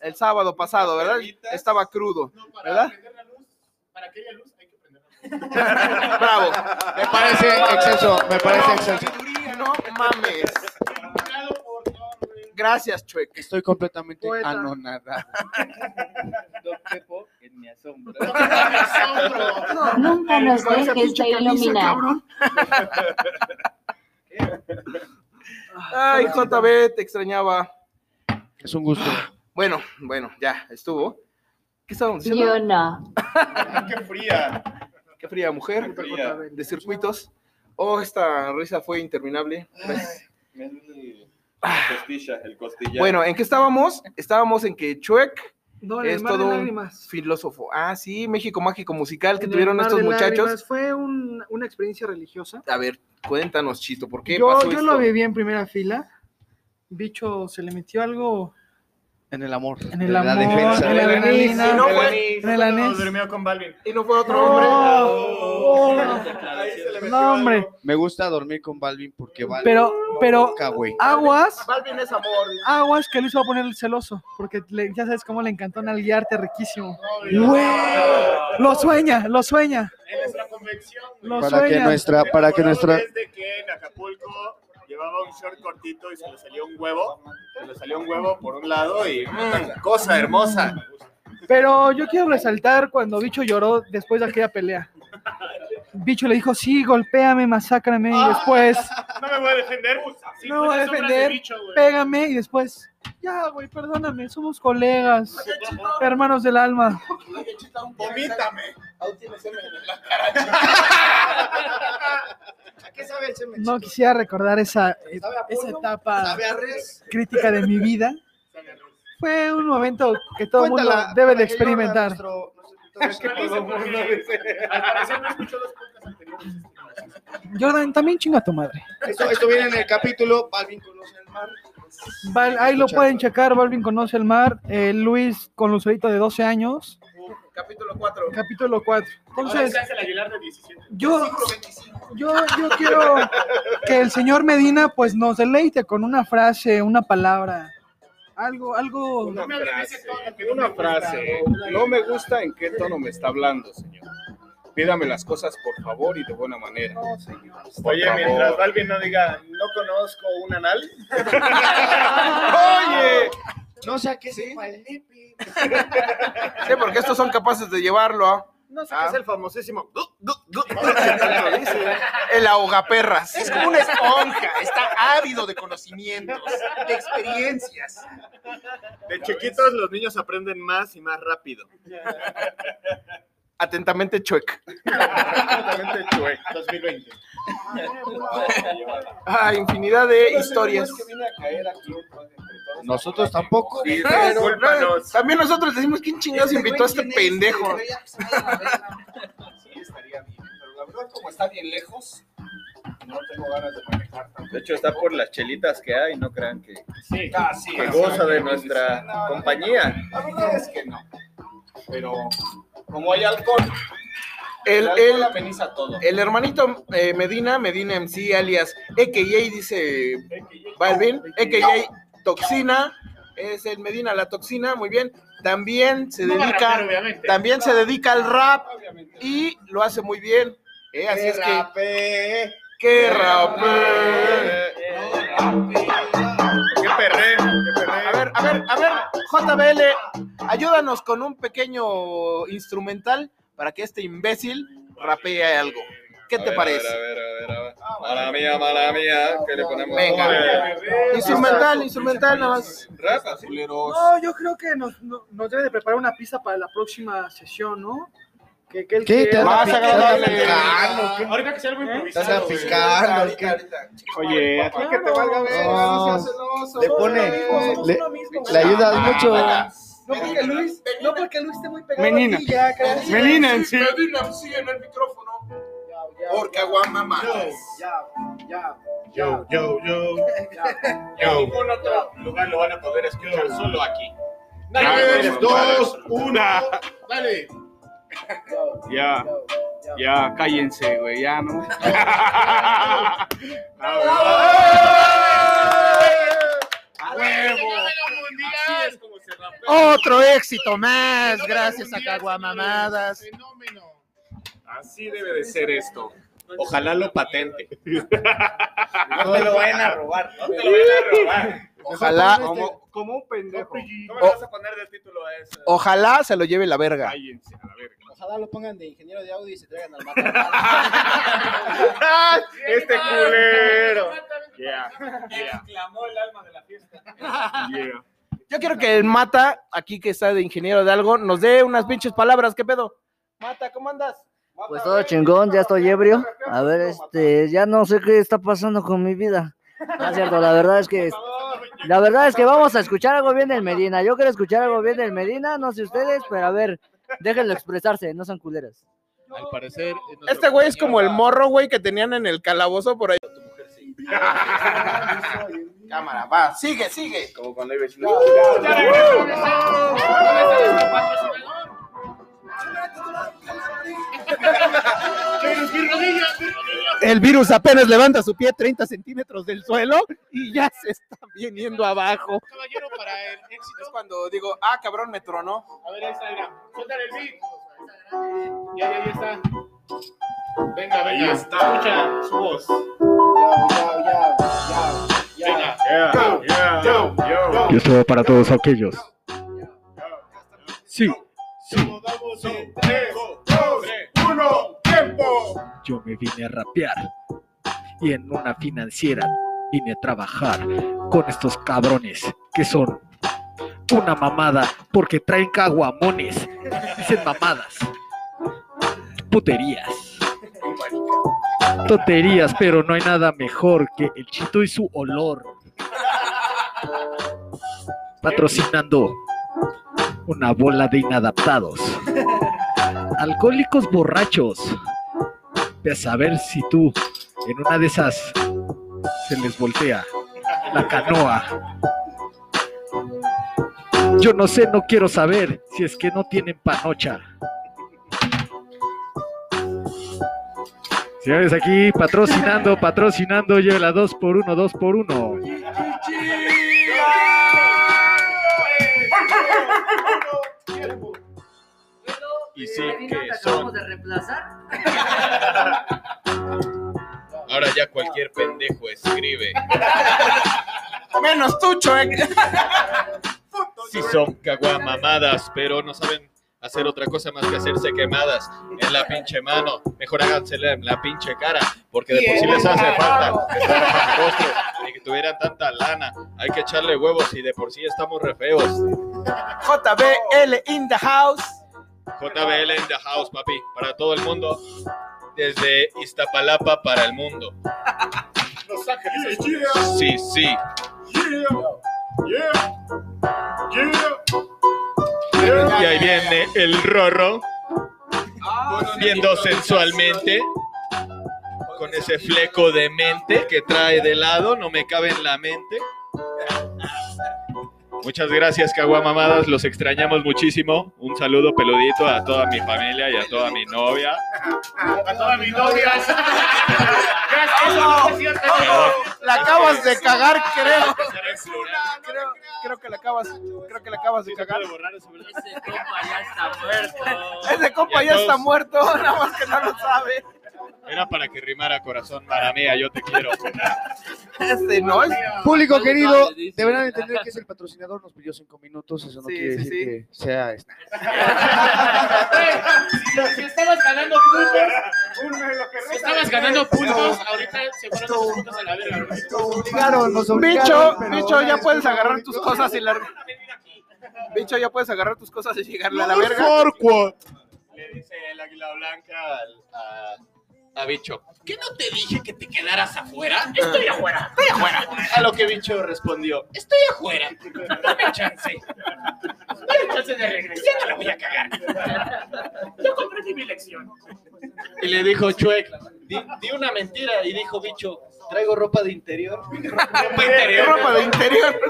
[SPEAKER 6] el sábado pasado, ¿verdad? Estaba crudo, ¿verdad?
[SPEAKER 8] Para que haya luz hay que prender
[SPEAKER 6] Bravo.
[SPEAKER 3] Me parece exceso, me parece exceso.
[SPEAKER 6] No mames. Gracias, Chuec.
[SPEAKER 3] Estoy completamente
[SPEAKER 1] Poeta.
[SPEAKER 3] anonadado.
[SPEAKER 5] No quepo en mi asombro.
[SPEAKER 7] Nunca nos dejes de iluminar.
[SPEAKER 1] cabrón.
[SPEAKER 6] Ay, JB, te extrañaba.
[SPEAKER 3] Es un gusto.
[SPEAKER 6] Bueno, bueno, ya, estuvo. ¿Qué estábamos diciendo?
[SPEAKER 7] Yo no.
[SPEAKER 9] Qué fría.
[SPEAKER 6] Qué fría mujer
[SPEAKER 9] Fría.
[SPEAKER 6] de circuitos. Oh, esta risa fue interminable.
[SPEAKER 9] Me duele el costilla, el costillar.
[SPEAKER 6] Bueno, ¿en qué estábamos? Estábamos en que Chuec
[SPEAKER 1] No,
[SPEAKER 6] es todo
[SPEAKER 1] de
[SPEAKER 6] un
[SPEAKER 1] lágrimas.
[SPEAKER 6] filósofo. Ah, sí, México Mágico Musical que
[SPEAKER 1] En el
[SPEAKER 6] tuvieron
[SPEAKER 1] mar
[SPEAKER 6] estos
[SPEAKER 1] de
[SPEAKER 6] muchachos.
[SPEAKER 1] lágrimas. Fue un- una experiencia religiosa.
[SPEAKER 6] A ver, cuéntanos, Chisto, ¿por qué
[SPEAKER 1] Yo,
[SPEAKER 6] pasó
[SPEAKER 1] yo
[SPEAKER 6] esto?
[SPEAKER 1] lo viví en primera fila. Bicho se le metió algo
[SPEAKER 3] En el amor.
[SPEAKER 1] en el
[SPEAKER 3] la
[SPEAKER 1] amor,
[SPEAKER 3] defensa.
[SPEAKER 1] en la
[SPEAKER 6] El anís,
[SPEAKER 1] adrenalina,
[SPEAKER 6] y no
[SPEAKER 1] en
[SPEAKER 6] fue-
[SPEAKER 1] el anís.
[SPEAKER 2] durmió con Balvin.
[SPEAKER 6] Y no fue otro hombre.
[SPEAKER 1] Oh, No, hombre.
[SPEAKER 3] Me gusta dormir con Balvin porque Balvin
[SPEAKER 1] Pero, pero aguas,
[SPEAKER 6] Balvin es amor.
[SPEAKER 1] aguas que Luis va a poner el celoso, porque le- ya sabes cómo le encantó nalguearte riquísimo. Güey, lo sueña, lo sueña,
[SPEAKER 2] En nuestra convección.
[SPEAKER 1] lo
[SPEAKER 3] Para que
[SPEAKER 1] sueña.
[SPEAKER 3] nuestra, para que nuestra.
[SPEAKER 2] Desde que en Acapulco llevaba un short cortito y se le salió un huevo. Se le salió un huevo por un lado y. mm, cosa hermosa.
[SPEAKER 1] Pero yo quiero resaltar cuando Bicho lloró después de aquella pelea. Bicho le dijo, sí, golpéame, masácrame, y después,
[SPEAKER 2] No me voy a defender. Sí,
[SPEAKER 1] no voy a
[SPEAKER 2] de
[SPEAKER 1] defender,
[SPEAKER 2] bicho,
[SPEAKER 1] pégame, y después, ya, güey, perdóname, somos colegas, hermanos del alma.
[SPEAKER 2] Vomítame.
[SPEAKER 1] No quisiera recordar esa, esa etapa crítica de mi vida. Fue un momento que todo el mundo debe de experimentar. Jordan, también chinga a tu madre.
[SPEAKER 3] Esto, esto viene en el capítulo. Balvin conoce el mar.
[SPEAKER 1] Val- ahí lo pueden checar, Balvin conoce el mar, eh, Luis con Lucerito de 12 años,
[SPEAKER 6] Capítulo 4.
[SPEAKER 1] capítulo 4.
[SPEAKER 2] Ahora
[SPEAKER 1] Entonces,
[SPEAKER 2] se hace el Aguilar de 17.
[SPEAKER 1] yo, yo, yo quiero que el señor Medina pues nos deleite con una frase, una palabra, algo, algo...
[SPEAKER 2] No me hables de ese tono que no
[SPEAKER 9] Una
[SPEAKER 2] me gusta.
[SPEAKER 9] frase. No me gusta en qué tono me está hablando, señor. Pídame las cosas por favor y de buena manera. Por
[SPEAKER 2] Oye,
[SPEAKER 9] favor.
[SPEAKER 2] mientras Balvin no diga, no conozco un anal.
[SPEAKER 6] Oye,
[SPEAKER 3] No sé a qué se fue el nepe.
[SPEAKER 6] sí, porque estos son capaces de llevarlo a
[SPEAKER 2] No sé
[SPEAKER 6] Ah.
[SPEAKER 2] qué es el famosísimo.
[SPEAKER 6] el ahogaperras.
[SPEAKER 4] Es como una esponja, está ávido de conocimientos, de experiencias.
[SPEAKER 2] De chiquitos los niños aprenden más y más rápido.
[SPEAKER 6] Atentamente, Chuec.
[SPEAKER 2] Exactamente, Chue. 2020.
[SPEAKER 6] Ah, infinidad de historias.
[SPEAKER 3] Nosotros tampoco.
[SPEAKER 2] Discúlpanos.
[SPEAKER 6] También nosotros decimos quién chingados invitó a este pendejo.
[SPEAKER 9] Sí, estaría bien. Pero la verdad, como está bien lejos, no tengo ganas de manejar tanto.
[SPEAKER 11] De hecho, está por las chelitas que hay, no crean que,
[SPEAKER 2] Sí.
[SPEAKER 9] Ah, sí,
[SPEAKER 11] que
[SPEAKER 9] sí,
[SPEAKER 11] goza de
[SPEAKER 9] sí,
[SPEAKER 11] nuestra
[SPEAKER 9] no, no,
[SPEAKER 11] compañía.
[SPEAKER 9] La verdad es que no. Pero como hay alcohol,
[SPEAKER 6] El,
[SPEAKER 9] el alcohol
[SPEAKER 6] el,
[SPEAKER 9] ameniza todo.
[SPEAKER 6] el hermanito eh, Medina, Medina MC, alias EKJ, dice Balvin, EKJ Toxina, es el Medina la Toxina, muy bien. También se
[SPEAKER 2] No
[SPEAKER 6] dedica, también se dedica al rap y lo hace muy bien. eh, así es que,
[SPEAKER 3] Rape.
[SPEAKER 6] ¡qué rape!
[SPEAKER 2] Qué perré, qué perré.
[SPEAKER 6] A ver, a ver, a ver, JBL, ayúdanos con un pequeño instrumental para que este imbécil rapee algo. ¿Qué te parece?
[SPEAKER 11] A ver, a ver, a ver. Mala mía, mala mía. ¿Qué le ponemos?
[SPEAKER 6] Venga. Instrumental, instrumental, nada más.
[SPEAKER 1] No, yo creo que nos, no- nos debe de preparar una pizza para la próxima sesión, ¿no? Que, que él
[SPEAKER 3] ¿Qué? ¿Te
[SPEAKER 1] quiera-
[SPEAKER 3] vas a
[SPEAKER 6] Más agradable.
[SPEAKER 3] ¿Te vas a picar? ¿Qué?
[SPEAKER 2] Ahorita que sea algo
[SPEAKER 3] ¿Estás
[SPEAKER 2] improvisado.
[SPEAKER 3] ¿Qué?
[SPEAKER 2] Oye,
[SPEAKER 6] Aquí que te valga ver,
[SPEAKER 3] No. Le pone, le, le ayudas mucho.
[SPEAKER 1] No porque Luis, no porque Luis esté muy pegado
[SPEAKER 2] Menina. en sí.
[SPEAKER 6] Medina, sí, en el micrófono. Porque aguamamadas.
[SPEAKER 2] Yo, yo, yo. En ningún otro lugar lo van a poder escuchar, solo aquí.
[SPEAKER 8] Tres, dos, una. Dale.
[SPEAKER 2] Ya, ya, cállense, güey, ya, ¿no?
[SPEAKER 4] Otro éxito más, gracias a Caguamamadas.
[SPEAKER 8] Fenómeno.
[SPEAKER 2] Así debe de ser esto. Ojalá lo patente.
[SPEAKER 11] No te lo vayan a robar.
[SPEAKER 2] No te lo vayan a robar.
[SPEAKER 6] Ojalá,
[SPEAKER 2] Como, como un pendejo. ¿Cómo le vas a poner de título a eso?
[SPEAKER 6] ojalá se lo lleve la verga.
[SPEAKER 2] Cállense a la verga.
[SPEAKER 12] Ojalá lo pongan de ingeniero de audio y se traigan al
[SPEAKER 2] ¡Este culero! Ya.
[SPEAKER 8] Exclamó el alma de la fiesta.
[SPEAKER 6] Yo quiero que el Mata, aquí que está de ingeniero de algo, nos dé unas pinches palabras. ¿Qué pedo? Mata, ¿cómo andas?
[SPEAKER 13] Pues todo chingón, ya estoy ebrio. A ver, este, ya no sé qué está pasando con mi vida. No es cierto, la verdad es que la verdad es que vamos a escuchar algo bien del Medina. Yo quiero escuchar algo bien del Medina, no sé ustedes, pero a ver, déjenlo expresarse, no sean culeras.
[SPEAKER 10] Al parecer.
[SPEAKER 6] Este güey es como el morro, güey, que tenían en el calabozo por ahí. Cámara, va, sigue, sigue.
[SPEAKER 2] Como cuando hay vecinos.
[SPEAKER 4] El virus apenas levanta su pie 30 centímetros del suelo y ya se está viniendo abajo.
[SPEAKER 8] Caballero, para el éxito.
[SPEAKER 6] Es cuando digo, ah, cabrón, me tronó.
[SPEAKER 8] A ver, ahí está, mira. Suéltale el beat. Ya, ya, ya está. Venga, venga.
[SPEAKER 2] Ahí está.
[SPEAKER 8] Escucha su voz. Venga.
[SPEAKER 2] Yo, yo, yo.
[SPEAKER 14] Y esto va para todos aquellos. Sí,
[SPEAKER 2] Como damos un 3, 2, 1, tiempo.
[SPEAKER 14] yo me vine a rapear. Y en una financiera vine a trabajar con estos cabrones que son una mamada porque traen caguamones. Dicen mamadas. Puterías. Tonterías, pero no hay nada mejor que el chito y su olor. Patrocinando una bola de inadaptados. Alcohólicos borrachos. A saber si tú en una de esas se les voltea la canoa. Yo no sé, no quiero saber si es que no tienen panocha. Señores, aquí patrocinando, patrocinando, lleva dos por uno, dos por
[SPEAKER 10] Y sí, que son.
[SPEAKER 13] de reemplazar?
[SPEAKER 10] Ahora ya cualquier pendejo escribe.
[SPEAKER 6] Menos tú, Chuec.
[SPEAKER 10] Sí son caguamamadas, pero no saben hacer otra cosa más que hacerse quemadas en la pinche mano. Mejor hágansela en la pinche cara, porque de por sí les hace falta más rostro y que tuvieran tanta lana. Hay que echarle huevos y de por sí estamos re feos.
[SPEAKER 6] JBL in the house.
[SPEAKER 10] JBL in the house, papi, para todo el mundo. Desde Iztapalapa para el mundo.
[SPEAKER 8] Los Ángeles.
[SPEAKER 10] Sí, sí. Y ahí viene el rorro. Viendo sensualmente. Con ese fleco de mente que trae de lado. No me cabe en la mente. Muchas gracias, Caguamamadas. Los extrañamos muchísimo. Un saludo peludito a toda mi familia y a toda mi novia.
[SPEAKER 8] A todas mis novias.
[SPEAKER 6] La acabas de cagar, creo. Creo, creo que la acabas, creo que la acabas de cagar.
[SPEAKER 5] Ese compa ya está muerto.
[SPEAKER 6] Ese compa ya está muerto, nada más que no lo sabe.
[SPEAKER 10] Era para que rimara corazón, para mía, yo te quiero.
[SPEAKER 6] Este no es.
[SPEAKER 3] Público querido, deberán entender que es el patrocinador, nos pidió cinco minutos, eso no
[SPEAKER 6] Sí,
[SPEAKER 3] quiere
[SPEAKER 6] sí,
[SPEAKER 3] decir
[SPEAKER 6] sí.
[SPEAKER 3] que sea este.
[SPEAKER 8] Si, si estabas ganando puntos, si estabas ganando puntos, ahorita se fueron esos puntos a la verga.
[SPEAKER 3] Claro, nos
[SPEAKER 6] Bicho,
[SPEAKER 3] obligaron, pero
[SPEAKER 6] bicho, ya puedes agarrar tus cosas y la. Bicho, ya puedes agarrar tus cosas y llegarle a la verga.
[SPEAKER 10] Le dice el águila blanca al- a, a Bicho. ¿Qué no te dije que te quedaras afuera? Estoy afuera, estoy afuera. A lo que Bicho respondió, estoy afuera. Dame chance. Dame chance de regresar, no la voy a cagar.
[SPEAKER 8] Yo comprendí mi lección.
[SPEAKER 10] Y le dijo Chuec, di, di una mentira. Y dijo Bicho, traigo ropa de interior. Ropa interior.
[SPEAKER 6] Ropa de interior.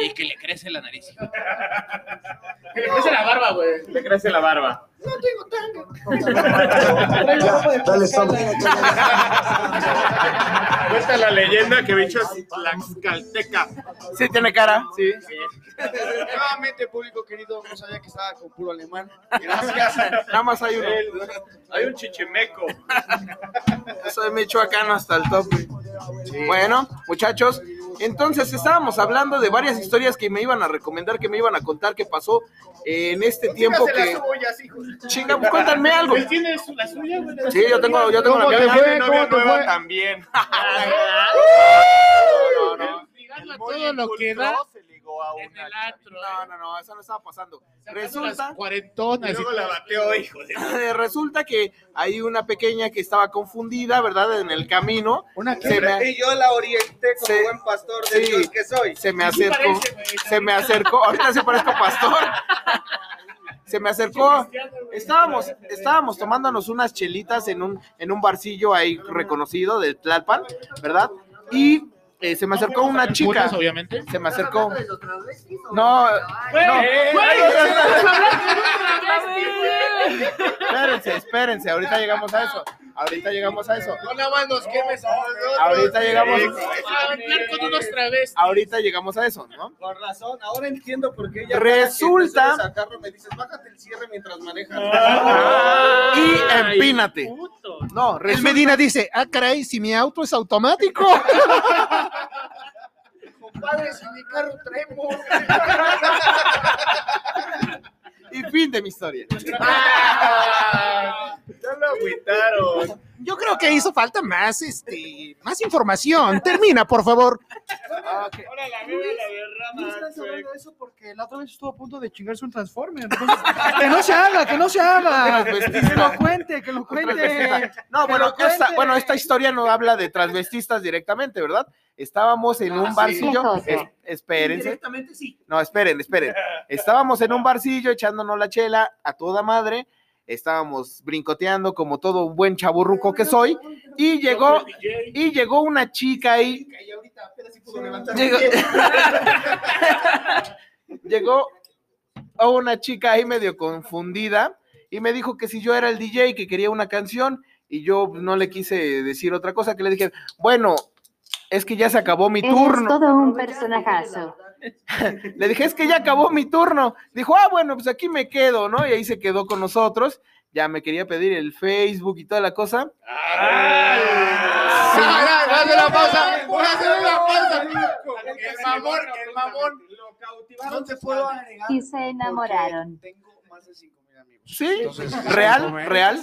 [SPEAKER 10] Y que le crece la nariz.
[SPEAKER 8] Que le crece la barba, güey.
[SPEAKER 2] Le crece la barba. Cuenta la leyenda que bicho es tlaxcalteca.
[SPEAKER 6] Sí, tiene cara, sí.
[SPEAKER 3] Nuevamente, público querido, no sabía que estaba con puro alemán. Gracias.
[SPEAKER 6] Nada más hay uno.
[SPEAKER 2] Hay un chichimeco.
[SPEAKER 6] Soy michoacano hasta el tope. Bueno, muchachos, entonces estábamos hablando de varias historias que me iban a recomendar, que me iban a contar que pasó en este tiempo que... Chinga, pues cuéntame algo.
[SPEAKER 8] Él tiene su- la suya, güey.
[SPEAKER 6] Sí, yo tengo, yo tengo
[SPEAKER 3] ¿Cómo
[SPEAKER 6] la
[SPEAKER 3] te
[SPEAKER 6] mía.
[SPEAKER 3] fue?
[SPEAKER 2] Tiene novia
[SPEAKER 3] ¿Cómo te
[SPEAKER 2] nueva
[SPEAKER 3] fue?
[SPEAKER 2] también.
[SPEAKER 8] estaba todo lo que da en el antro.
[SPEAKER 6] No, no, no, eso no estaba pasando.
[SPEAKER 8] Resulta. Cuarentonas.
[SPEAKER 2] Y luego la bateó, hijo de...
[SPEAKER 6] resulta que hay una pequeña que estaba confundida, ¿verdad? En el camino.
[SPEAKER 3] Una
[SPEAKER 6] Se me-
[SPEAKER 9] Y yo la orienté como buen pastor de
[SPEAKER 6] Sí.
[SPEAKER 9] Dios que soy.
[SPEAKER 6] se me acercó, se me acercó, ahorita se parezco pastor. Se me acercó, estábamos, estábamos tomándonos unas chelitas en un, en un barcillo ahí reconocido de Tlalpan, ¿verdad? Y eh, se me acercó una chica,
[SPEAKER 8] Putas, obviamente.
[SPEAKER 6] se me acercó, no, no, espérense, espérense, ahorita llegamos a eso, ahorita llegamos a eso,
[SPEAKER 2] No nada más nos quemes a nosotros.
[SPEAKER 6] ahorita llegamos,
[SPEAKER 8] A hablar con unos travestis.
[SPEAKER 6] ahorita llegamos a eso, ¿no?
[SPEAKER 9] Con razón, ahora entiendo por qué ella
[SPEAKER 6] Resulta-
[SPEAKER 9] cada que te subes al carro me dices, bájate el cierre mientras manejas.
[SPEAKER 6] Y empínate. No,
[SPEAKER 4] El
[SPEAKER 6] resulta-
[SPEAKER 4] Medina dice, ah, caray, si mi auto es automático.
[SPEAKER 3] Compadre, si mi carro tremo.
[SPEAKER 6] Y fin de mi historia.
[SPEAKER 2] Ya lo agüitaron.
[SPEAKER 4] Yo creo que hizo falta más, este, más información. Termina, por favor.
[SPEAKER 2] Ahora la la
[SPEAKER 1] No
[SPEAKER 2] derrama.
[SPEAKER 1] estás hablando de eso porque la otra vez estuvo a punto de chingarse un Transformer. entonces, que no se haga, que no se haga. Que lo cuente, que lo cuente.
[SPEAKER 6] No,
[SPEAKER 1] Que
[SPEAKER 6] bueno,
[SPEAKER 1] cuente.
[SPEAKER 6] esta, bueno, esta historia no habla de transvestistas directamente, ¿verdad? Estábamos en un barcillo. es- espérense.
[SPEAKER 1] Directamente sí.
[SPEAKER 6] No, esperen, esperen. Estábamos en un barcillo echándonos la chela a toda madre. Estábamos brincoteando como todo un buen chaburruco que soy. Y llegó, y llegó una chica ahí. Llegó, llegó a una chica ahí medio confundida y me dijo que si yo era el DJ, que quería una canción y yo no le quise decir otra cosa, que le dije, bueno, es que ya se acabó mi
[SPEAKER 15] Eres
[SPEAKER 6] turno.
[SPEAKER 15] todo un personajazo.
[SPEAKER 6] Le dije, es que ya acabó mi turno. Dijo, ah, bueno, pues aquí me quedo, ¿no? Y ahí se quedó con nosotros. Ya me quería pedir el Facebook y toda la cosa.
[SPEAKER 2] Sí. Voy a hacer una pausa. Voy a hacer una pausa. El mamón, el mamón.
[SPEAKER 3] No te puedo agregar.
[SPEAKER 15] Y se enamoraron.
[SPEAKER 3] Tengo más de 5 mil amigos.
[SPEAKER 6] Sí,
[SPEAKER 3] Entonces,
[SPEAKER 6] real, real,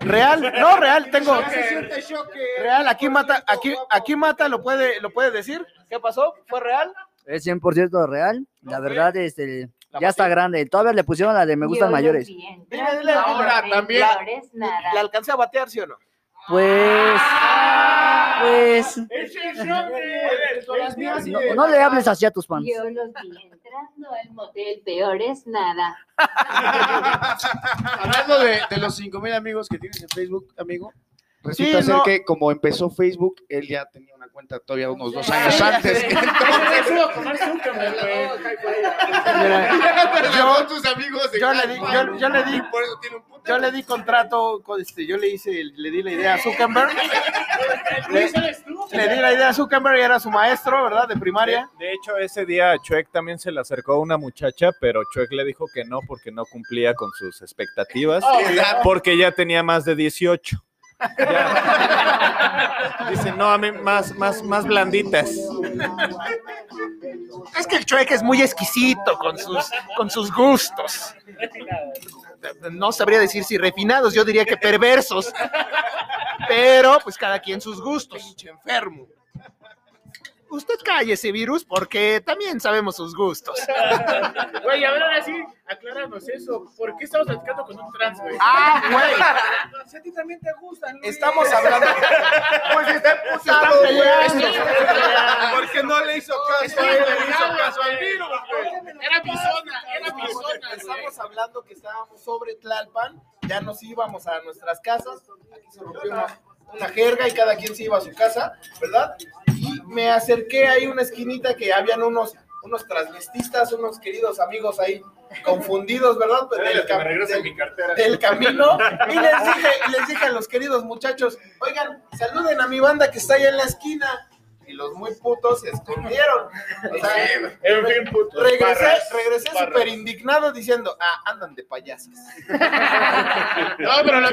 [SPEAKER 6] real, no, real, tengo, real, aquí mata, aquí, aquí mata, lo puede, lo puede decir, ¿qué pasó? ¿Fue real?
[SPEAKER 13] Es 100% real. La verdad, este, ya está grande. Todavía le pusieron la de me gustan
[SPEAKER 15] Yo
[SPEAKER 13] mayores.
[SPEAKER 6] Dile, dile,
[SPEAKER 2] ahora también.
[SPEAKER 15] nada.
[SPEAKER 6] ¿La alcancé a batear, sí o no?
[SPEAKER 13] Pues, pues, no, no le hables así a tus fans.
[SPEAKER 15] Yo los vi entrando al motel, peor es nada.
[SPEAKER 3] Hablando de, de los 5 mil amigos que tienes en Facebook, amigo, resulta
[SPEAKER 6] Sí,
[SPEAKER 3] ser
[SPEAKER 6] no.
[SPEAKER 3] que como empezó Facebook, él ya tenía una cuenta todavía unos dos años
[SPEAKER 6] Sí,
[SPEAKER 3] antes.
[SPEAKER 6] sí. Yo- le di- yo- le di-
[SPEAKER 2] Por eso tiene un puto.
[SPEAKER 6] Yo le di contrato, con este, yo le hice, le di la idea a Zuckerberg, le, le di la idea a Zuckerberg y era su maestro, ¿verdad? De primaria.
[SPEAKER 11] De hecho, ese día a Chuek también se le acercó una muchacha, pero Chuek le dijo que no porque no cumplía con sus expectativas, porque ya tenía más de 18. Ya. Dice, no, a mí más, más, más blanditas.
[SPEAKER 4] Es que el Chueque es muy exquisito con sus, con sus gustos. No sabría decir si refinados, yo diría que perversos. Pero, pues cada quien sus gustos.
[SPEAKER 6] Pinche enfermo.
[SPEAKER 4] Usted calle ese virus porque también sabemos sus gustos.
[SPEAKER 8] Güey, a ver, ahora sí, acláranos eso. ¿Por qué estamos platicando con un trans, güey?
[SPEAKER 6] Ah, güey.
[SPEAKER 1] Si a ti también te gustan. Luis.
[SPEAKER 6] Estamos hablando. Pues está emputado,
[SPEAKER 4] peleando.
[SPEAKER 9] Porque no le hizo caso él, le hizo caso al virus, güey.
[SPEAKER 8] Era mi zona, era mi zona, güey.
[SPEAKER 6] Estamos hablando que estábamos sobre Tlalpan, ya nos íbamos a nuestras casas, aquí se rompió una, una jerga y cada quien se iba a su casa, ¿verdad? Me acerqué ahí a una esquinita que habían unos, unos transvestistas, unos queridos amigos ahí confundidos, ¿verdad? Pues del, cam- del-
[SPEAKER 2] mi cartera.
[SPEAKER 6] del camino y les dije, y les dije a los queridos muchachos, oigan, saluden a mi banda que está allá en la esquina. Y los muy putos se escondieron. O sea,
[SPEAKER 2] En fin, puto.
[SPEAKER 6] regresé, regresé súper indignado diciendo, ah, andan de payasos.
[SPEAKER 8] No, pero la,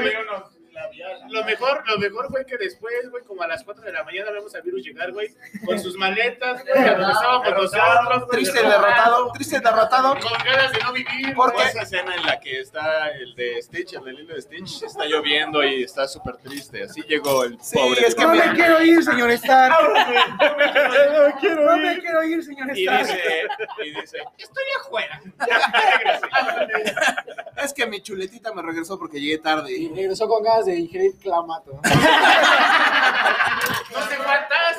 [SPEAKER 8] Lo mejor, lo mejor fue que después, güey, como a las 4 de la mañana vemos a Virus llegar, güey, con sus maletas, güey, a donde estábamos nosotros. güey,
[SPEAKER 6] Triste
[SPEAKER 8] de-
[SPEAKER 6] derrotado, triste derrotado.
[SPEAKER 8] Con ganas de no vivir.
[SPEAKER 6] ¿Por
[SPEAKER 10] Como
[SPEAKER 6] qué?
[SPEAKER 10] esa escena en la que está el de Stitch, el del hilo de Stitch, está lloviendo y está súper triste. Así llegó el pobre.
[SPEAKER 6] es que
[SPEAKER 10] Virus.
[SPEAKER 6] me quiero ir, señor Stark.
[SPEAKER 10] No quiero
[SPEAKER 6] No me quiero ir, señor
[SPEAKER 10] Y
[SPEAKER 6] Stark.
[SPEAKER 10] dice, y dice,
[SPEAKER 8] Estoy afuera.
[SPEAKER 6] Es que mi chuletita me regresó porque llegué tarde.
[SPEAKER 12] Y regresó con ganas de ingerir clamato.
[SPEAKER 8] No se faltas.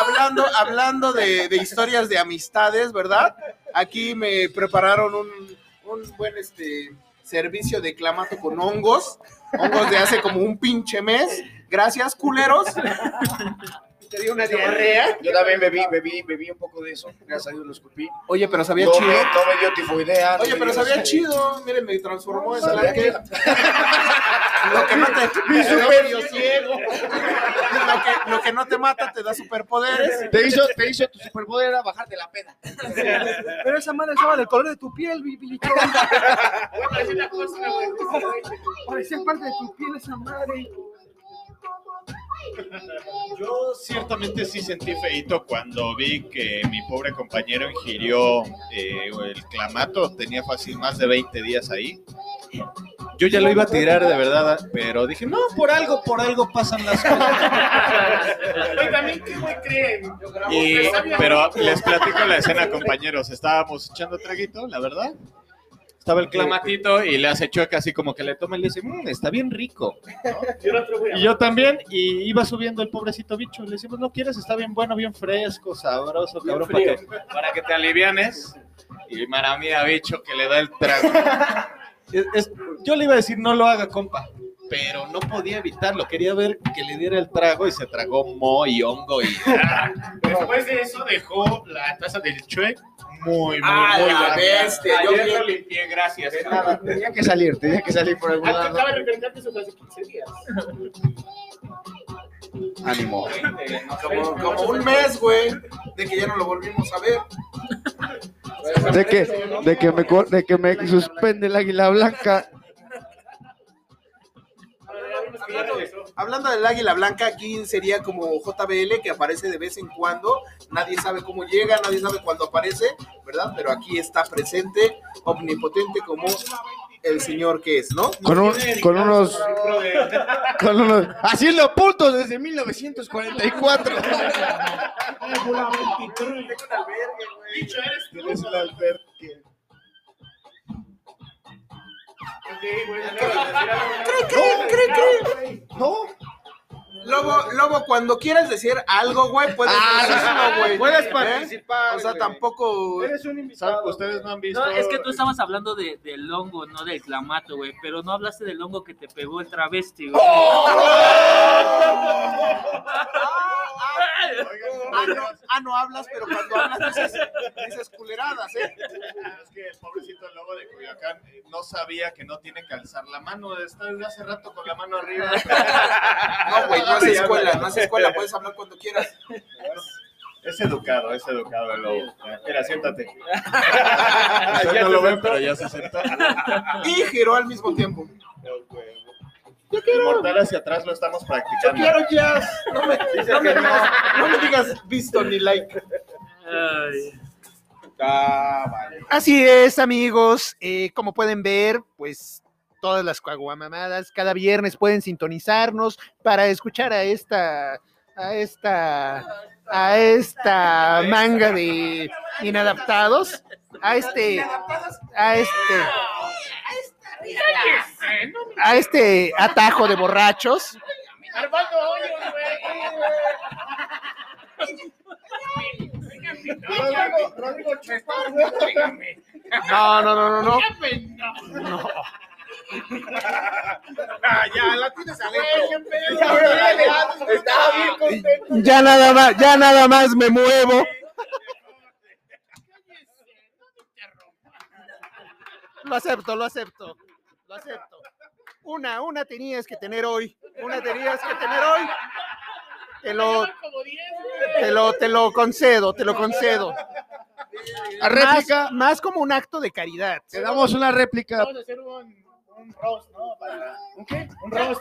[SPEAKER 6] hablando, hablando de, de historias de amistades, ¿verdad? Aquí me prepararon un, un buen este servicio de clamato con hongos. Hongos de hace como un pinche mes. Gracias, culeros. Te dio una diarrea.
[SPEAKER 3] Yo también bebí, bebí, bebí un poco de eso. Gracias a Dios lo escupí.
[SPEAKER 6] Oye, pero sabía
[SPEAKER 3] no,
[SPEAKER 6] chido.
[SPEAKER 3] Me, no me dio tifoidea.
[SPEAKER 6] Oye, pero sabía chido. Miren, me transformó en
[SPEAKER 3] Sabía
[SPEAKER 6] que... Lo que no te...
[SPEAKER 3] Mi super-
[SPEAKER 6] ciego. Lo que, lo que no te mata te da superpoderes.
[SPEAKER 3] Te hizo, te hizo tu superpoder era bajar de la peda.
[SPEAKER 12] Pero esa madre estaba del color de tu piel, bichón. Parecía parte de tu piel esa madre.
[SPEAKER 10] Yo ciertamente sí sentí feito cuando vi que mi pobre compañero ingirió eh, el clamato, tenía fácil más de 20 días ahí. Yo ya lo iba a tirar de verdad, pero dije, no, por algo, por algo pasan las cosas.
[SPEAKER 8] También, ¿qué güey creen?
[SPEAKER 10] Y- pero les platico la escena, compañeros. Estábamos echando traguito, la verdad. Estaba el clamatito y le hace chueca así como que le toma y le dice, "Mm, está bien rico.
[SPEAKER 8] Güey,
[SPEAKER 10] Y yo también, y iba subiendo el pobrecito bicho. Le decimos, no quieres, está bien bueno, bien fresco, sabroso,
[SPEAKER 8] Bien
[SPEAKER 10] cabrón, para que, para que te alivianes. Y maramía, bicho, que le da el trago. Es- es- yo le iba a decir, no lo haga, compa. Pero no podía evitarlo. Quería ver que le diera el trago y se tragó mo y hongo y.
[SPEAKER 8] Después de eso dejó la taza del chuec muy, muy,
[SPEAKER 6] Ah,
[SPEAKER 8] muy
[SPEAKER 6] la bestia, yo
[SPEAKER 8] Ayer lo limpié, gracias.
[SPEAKER 3] Tenía que salir, tenía que salir por algún lado.
[SPEAKER 8] Acaba de refrescar que eso fue hace 15 días.
[SPEAKER 3] Ánimo.
[SPEAKER 6] Como, como un mes, güey, de que ya no lo volvimos a ver.
[SPEAKER 3] De que, de que me, cor- de que me suspende el águila blanca.
[SPEAKER 6] Hablando, hablando del águila blanca, aquí sería como JBL que aparece de vez en cuando. Nadie sabe cómo llega, nadie sabe cuándo aparece, ¿verdad? Pero aquí está presente, omnipotente como el señor que es, ¿no?
[SPEAKER 3] Con, un- con unos. Con unos. Haciendo puntos desde 1944.
[SPEAKER 8] Bicho, eres
[SPEAKER 10] el albergue.
[SPEAKER 8] Ok, bueno,
[SPEAKER 6] ¿Cree, cree, cree? Lobo, Lobo, cuando quieras decir algo, güey, puedes
[SPEAKER 3] Ah,
[SPEAKER 6] decirlo, güey.
[SPEAKER 3] puedes
[SPEAKER 6] ¿Eh?
[SPEAKER 3] participar,
[SPEAKER 6] O sea,
[SPEAKER 3] güey.
[SPEAKER 6] tampoco.
[SPEAKER 10] ¿Saben? Ustedes no han visto.
[SPEAKER 5] No, es que tú estabas hablando de, del hongo, no del clamato, güey. Pero no hablaste del hongo que te pegó el travesti, güey.
[SPEAKER 6] Ah, no, ah, no hablas, pero cuando hablas dices, dices culeradas, ¿eh?
[SPEAKER 10] Es que el pobrecito lobo de Culiacán eh, no sabía que no tiene que alzar la mano. Está desde hace rato con la mano arriba.
[SPEAKER 6] No, güey, no es escuela, no es escuela, puedes hablar cuando quieras.
[SPEAKER 10] Es educado, es educado el lobo. Mira, siéntate. Ustedes no lo ven, pero ya se sentó.
[SPEAKER 6] Y giró al mismo tiempo.
[SPEAKER 10] El mortal hacia atrás lo estamos
[SPEAKER 6] Yo
[SPEAKER 10] practicando.
[SPEAKER 6] quiero jazz. No me, no me digas, no me digas visto ni like.
[SPEAKER 4] Así es, amigos. Eh, como pueden ver, pues todas las caguamamadas cada viernes pueden sintonizarnos para escuchar a esta, a esta, a esta manga de inadaptados, a este, a este, a este atajo de borrachos.
[SPEAKER 6] No, no, no, no. No. Ah, ya, la tienes adentro.
[SPEAKER 8] Estaba bien contento.
[SPEAKER 4] Ya nada más, ya nada más me muevo. Lo acepto, lo acepto, lo acepto. Una, una tenías que tener hoy, una tenías que tener hoy. Te lo, te lo, te lo concedo, te lo concedo.
[SPEAKER 3] La réplica.
[SPEAKER 4] Más, más como un acto de caridad.
[SPEAKER 3] Te damos una réplica.
[SPEAKER 8] Vamos a hacer un, un roast, ¿no? Para... ¿Un qué? Un roast.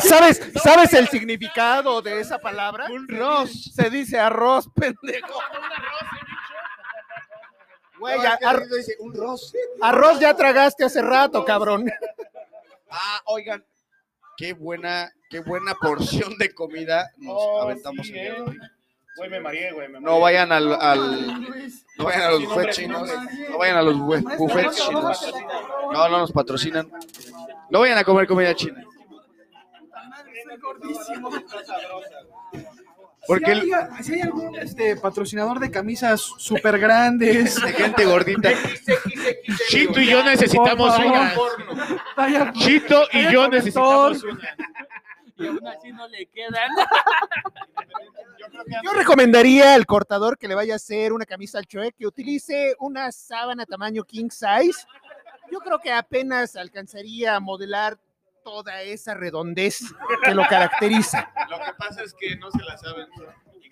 [SPEAKER 4] ¿Sabes, ¿Sabes el significado de esa palabra?
[SPEAKER 6] Un arroz. Se dice arroz, pendejo.
[SPEAKER 4] Güey,
[SPEAKER 3] No,
[SPEAKER 4] ya-
[SPEAKER 3] es que
[SPEAKER 4] ar-
[SPEAKER 3] dice, un ros.
[SPEAKER 4] arroz ya tragaste hace rato, cabrón.
[SPEAKER 3] Ah, oigan, qué buena, qué buena porción de comida nos
[SPEAKER 8] Oh,
[SPEAKER 3] aventamos
[SPEAKER 8] sí,
[SPEAKER 3] el día de
[SPEAKER 8] ¿eh?
[SPEAKER 3] hoy.
[SPEAKER 8] Güey, me mareé, güey. me
[SPEAKER 3] No vayan al, al- no vayan a los buffets chinos,
[SPEAKER 8] no,
[SPEAKER 3] vayan a los bu- buffets chinos. No, no nos patrocinan. No vayan a comer comida china. Porque
[SPEAKER 1] si, hay, si hay algún este, patrocinador de camisas súper grandes,
[SPEAKER 3] de gente gordita.
[SPEAKER 8] Chito y yo necesitamos una. Chito y yo necesitamos una.
[SPEAKER 5] Y aún así no le quedan.
[SPEAKER 4] Yo recomendaría al cortador que le vaya a hacer una camisa al Chue que utilice una sábana tamaño king size. Yo creo que apenas alcanzaría a modelar toda esa redondez que lo caracteriza.
[SPEAKER 16] Lo que pasa es que no se la saben,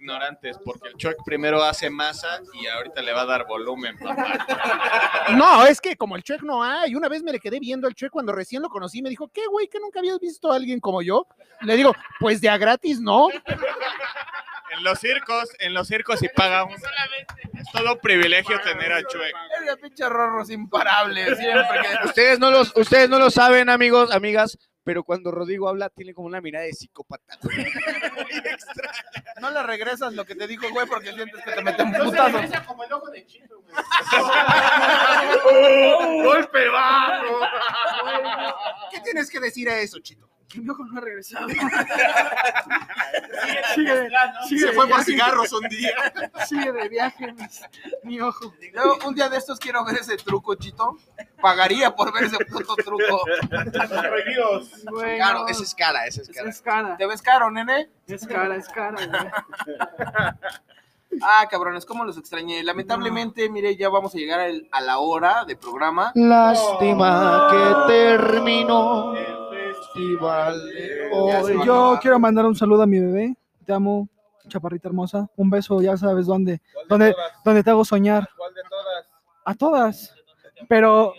[SPEAKER 16] ignorantes, porque el Chuck primero hace masa y ahorita le va a dar volumen, papá.
[SPEAKER 4] No, es que como el Chuec no hay. Una vez me le quedé viendo al Chuec cuando recién lo conocí. Me dijo, ¿qué, güey? ¿Que nunca habías visto a alguien como yo? Le digo, pues de a gratis, ¿no?
[SPEAKER 10] En los circos, en los circos si paga un... Es todo privilegio tener a Chuec.
[SPEAKER 6] Ese pinche rorros imparable, siempre que...
[SPEAKER 3] Ustedes no los, ustedes no lo saben, amigos, amigas, pero cuando Rodrigo habla tiene como una mirada de psicópata.
[SPEAKER 6] No le regresas lo que te dijo, güey, porque sientes que te meten un
[SPEAKER 8] No se
[SPEAKER 6] putazo.
[SPEAKER 8] regresa como el ojo de Chito, güey.
[SPEAKER 4] ¡Golpe bajo! ¿Qué tienes que decir a eso, Chito?
[SPEAKER 1] Que mi ojo no ha regresado.
[SPEAKER 8] Sigue,
[SPEAKER 1] sigue
[SPEAKER 4] Se
[SPEAKER 1] de
[SPEAKER 4] fue por cigarros un día.
[SPEAKER 1] Sigue de viaje mi, mi ojo.
[SPEAKER 6] Yo un día de estos quiero ver ese truco, Chito. Pagaría por ver ese puto truco.
[SPEAKER 1] Bueno,
[SPEAKER 3] Claro, esa es cara, esa es cara.
[SPEAKER 1] es cara.
[SPEAKER 6] ¿Te ves caro, nene?
[SPEAKER 1] Es cara, es cara. güey.
[SPEAKER 6] Ah, cabrones, cómo los extrañé. Lamentablemente, mire, ya vamos a llegar a la hora de programa.
[SPEAKER 3] Lástima que terminó el festival de hoy.
[SPEAKER 1] Yo quiero mandar un saludo a mi bebé. Te amo, chaparrita hermosa. Un beso, ya sabes dónde. Donde, donde te hago soñar.
[SPEAKER 9] ¿Cuál de todas?
[SPEAKER 1] A todas. Pero.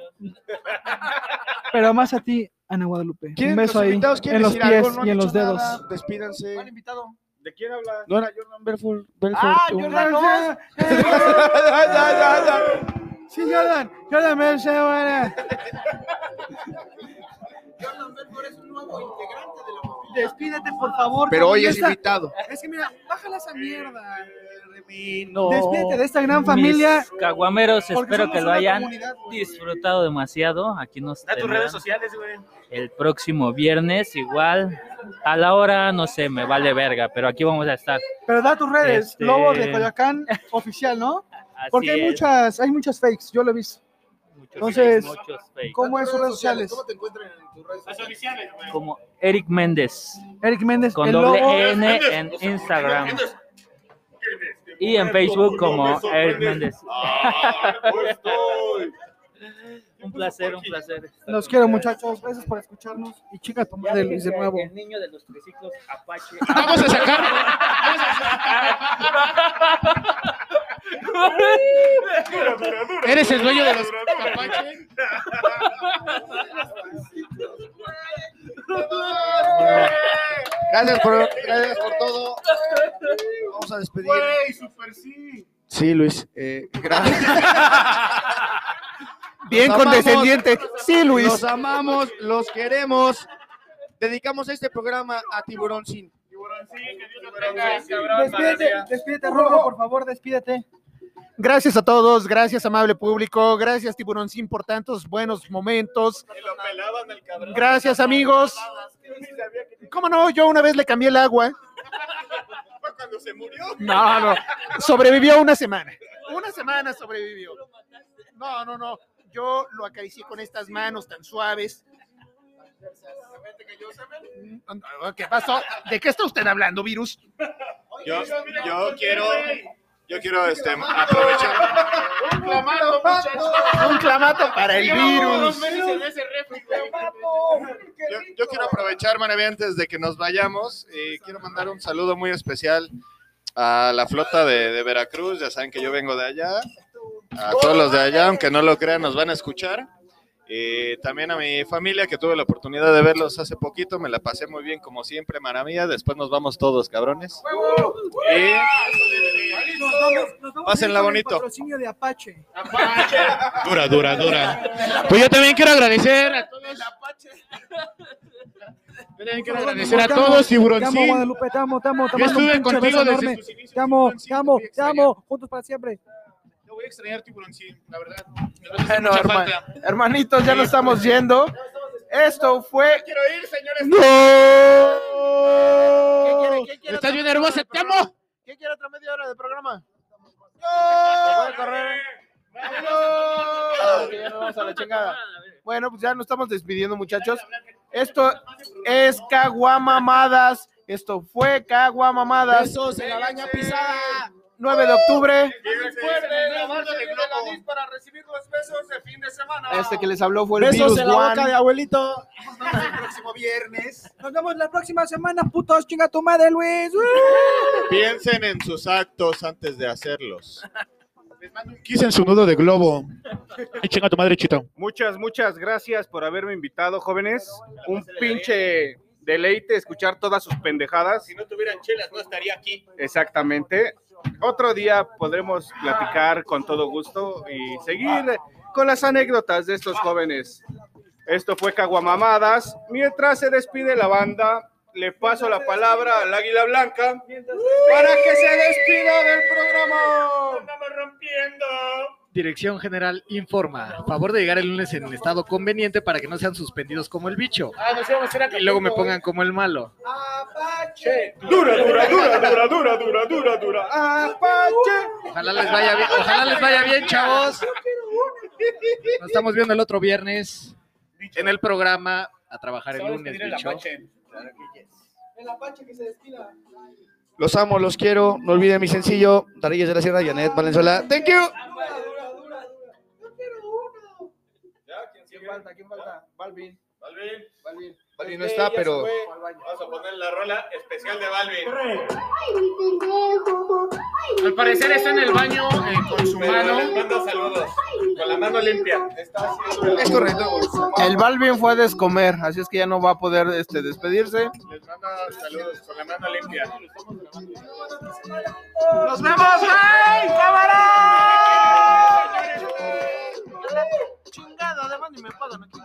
[SPEAKER 1] Pero más a ti, Ana Guadalupe. Un
[SPEAKER 3] ¿Quieren-
[SPEAKER 1] beso ahí. En los pies?
[SPEAKER 3] No
[SPEAKER 1] y en los dedos.
[SPEAKER 3] nada. Despídanse.
[SPEAKER 6] ¿Cuál invitado?
[SPEAKER 9] ¿De quién habla?
[SPEAKER 3] No era Jordan Belfort. Belfort
[SPEAKER 6] Ah, Jordan no.
[SPEAKER 1] Sí, Jordan. Jordan, Despídete, por favor.
[SPEAKER 3] Pero hoy es invitado.
[SPEAKER 1] Es que mira, bájala esa mierda.
[SPEAKER 3] No.
[SPEAKER 1] Despídete de esta gran familia.
[SPEAKER 5] Mis caguameros, espero que lo hayan disfrutado demasiado. Aquí nos
[SPEAKER 8] Da tus redes sociales, güey.
[SPEAKER 5] el próximo viernes, igual. A la hora, no sé, me vale verga, pero aquí vamos a estar.
[SPEAKER 1] Pero da tus redes.
[SPEAKER 5] Este-
[SPEAKER 1] Lobo de Coyoacán oficial, ¿no?
[SPEAKER 5] Así
[SPEAKER 1] Porque hay
[SPEAKER 5] es,
[SPEAKER 1] muchas, hay muchas fakes, yo lo he visto.
[SPEAKER 5] muchos
[SPEAKER 1] entonces,
[SPEAKER 5] fakes, muchos fakes.
[SPEAKER 1] ¿Cómo es sus redes sociales?
[SPEAKER 4] ¿Cómo te encuentran en
[SPEAKER 8] Las oficiales, güey.
[SPEAKER 5] Como Eric Méndez,
[SPEAKER 1] Eric Méndez,
[SPEAKER 5] con
[SPEAKER 1] el
[SPEAKER 5] doble
[SPEAKER 1] lobo.
[SPEAKER 5] N en Instagram. Y en Facebook como Eric Méndez. Un placer, un placer.
[SPEAKER 1] Los quiero, muchachos. Gracias por escucharnos. Y chica tu madre, Luis, de nuevo.
[SPEAKER 5] El niño de los triciclos Apache.
[SPEAKER 8] Vamos a sacar. ¿Eres el dueño de los Apache?
[SPEAKER 3] Gracias por, gracias por todo. Vamos a despedir.
[SPEAKER 8] Güey, super sí.
[SPEAKER 3] Sí, Luis. eh, gracias.
[SPEAKER 4] Bien
[SPEAKER 3] Los
[SPEAKER 4] condescendiente. Sí, Luis.
[SPEAKER 3] Los amamos, los queremos. Dedicamos este programa a Tiburón Sin.
[SPEAKER 1] Despídete, despídete, por favor, despídete.
[SPEAKER 4] Gracias a todos, gracias amable público, gracias Tiburoncín por tantos buenos momentos. Gracias amigos. ¿Cómo no? Yo una vez le cambié el agua.
[SPEAKER 10] Fue cuando se murió.
[SPEAKER 4] No, no. Sobrevivió una semana. Una semana sobrevivió. No, no, no. Yo lo acaricié con estas manos tan suaves. ¿Qué pasó? ¿De qué está usted hablando, virus?
[SPEAKER 10] Yo, yo quiero, yo quiero este, aprovechar.
[SPEAKER 8] Un clamato, muchachos.
[SPEAKER 4] Un clamato para el virus.
[SPEAKER 10] Yo, yo quiero aprovechar, Manaví, antes de que nos vayamos. eh, quiero mandar un saludo muy especial a la flota de, de Veracruz. Ya saben que yo vengo de allá. A todos los de allá, aunque no lo crean, nos van a escuchar.
[SPEAKER 2] Eh, también a mi familia que tuve la oportunidad de verlos hace poquito, me la pasé muy bien como siempre, maravilla. Después nos vamos todos, cabrones. Y Pásenla bonito.
[SPEAKER 12] Patrocinio de Apache.
[SPEAKER 8] Dura, dura, dura. Pues yo también quiero agradecer a todos. También quiero agradecer a todos,
[SPEAKER 12] Te amo,
[SPEAKER 8] Tiburoncín.
[SPEAKER 12] Guadalupe, te amo, te amo. Te
[SPEAKER 8] Yo
[SPEAKER 12] mando un
[SPEAKER 8] estuve
[SPEAKER 12] pinche
[SPEAKER 8] contigo
[SPEAKER 12] beso
[SPEAKER 8] desde
[SPEAKER 12] enorme.
[SPEAKER 8] tus inicios,
[SPEAKER 12] Te amo, te
[SPEAKER 8] Tiburoncín,
[SPEAKER 12] amo,
[SPEAKER 8] te
[SPEAKER 12] amo. Juntos para siempre.
[SPEAKER 8] Voy a extrañar, Tiburoncín, la verdad.
[SPEAKER 6] Bueno,
[SPEAKER 8] Mucha
[SPEAKER 6] herma-
[SPEAKER 8] falta.
[SPEAKER 6] hermanitos, ya nos estamos yendo. Esto fue.
[SPEAKER 8] Quiero ir, señores.
[SPEAKER 6] ¡No!
[SPEAKER 8] Estás bien hermosa, te amo.
[SPEAKER 6] ¿Quién quiere otra media hora de programa?
[SPEAKER 8] ¡No!
[SPEAKER 6] correr? Ya nos vamos a la chingada. Bueno, pues ya nos estamos despidiendo, muchachos. Esto es Caguamamadas. Esto fue Caguamamadas.
[SPEAKER 3] Besos en la baña pisada.
[SPEAKER 6] 9 de octubre.
[SPEAKER 9] Recuerden, la marcha de para recibir los besos de fin de semana.
[SPEAKER 6] Este que les habló fue el
[SPEAKER 3] Besos
[SPEAKER 6] Virus
[SPEAKER 3] en la boca
[SPEAKER 6] One.
[SPEAKER 3] de abuelito.
[SPEAKER 12] El próximo viernes. Nos vemos la próxima semana, putos. Chinga tu madre, Luis.
[SPEAKER 2] Piensen en sus actos antes de hacerlos.
[SPEAKER 8] Quise en su nudo de globo. Ay, chinga tu madre, chito.
[SPEAKER 9] Muchas, muchas gracias por haberme invitado, jóvenes. Un pinche deleite escuchar todas sus pendejadas.
[SPEAKER 8] Si no tuvieran chelas, no estaría aquí.
[SPEAKER 9] Exactamente. Otro día podremos platicar con todo gusto y seguir con las anécdotas de estos jóvenes. Esto fue Caguamamadas. Mientras se despide la banda, le paso la palabra al Águila Blanca para que se despida del programa.
[SPEAKER 8] Estamos rompiendo.
[SPEAKER 14] Dirección General informa. Favor de llegar el lunes en estado conveniente para que no sean suspendidos como el bicho.
[SPEAKER 8] Ah, nos íbamos a ir a
[SPEAKER 14] Y luego me pongan como el malo.
[SPEAKER 12] Apache.
[SPEAKER 9] Dura, dura, dura, dura, dura, dura, dura, dura. Apache.
[SPEAKER 14] Ojalá les vaya bien, ojalá les vaya bien, chavos. Nos estamos viendo el otro viernes en el programa a trabajar el lunes,
[SPEAKER 8] despedir el. Apache.
[SPEAKER 12] El Apache que se despida.
[SPEAKER 3] Los amo, los quiero. No olviden mi sencillo. Darillas de la Sierra, Janet Valenzuela. Thank you.
[SPEAKER 6] ¿Quién falta? ¿Quién falta? Balvin.
[SPEAKER 10] Balvin.
[SPEAKER 6] Balvin.
[SPEAKER 3] Balvin no está, pero-
[SPEAKER 10] Vamos a poner la rola especial de Balvin.
[SPEAKER 7] Ay, mi pendejo.
[SPEAKER 8] Al parecer está en el baño eh, con su
[SPEAKER 10] Pero
[SPEAKER 8] mano.
[SPEAKER 10] les mando saludos. Con la mano limpia. Está haciendo el-
[SPEAKER 3] Es correcto.
[SPEAKER 6] El Balvin fue a descomer, así es que ya no va a poder este, despedirse.
[SPEAKER 10] Les mando saludos con la mano limpia.
[SPEAKER 6] ¡Nos vemos! ¡Ay, cámara! Chingada, además ni me pagan aquí.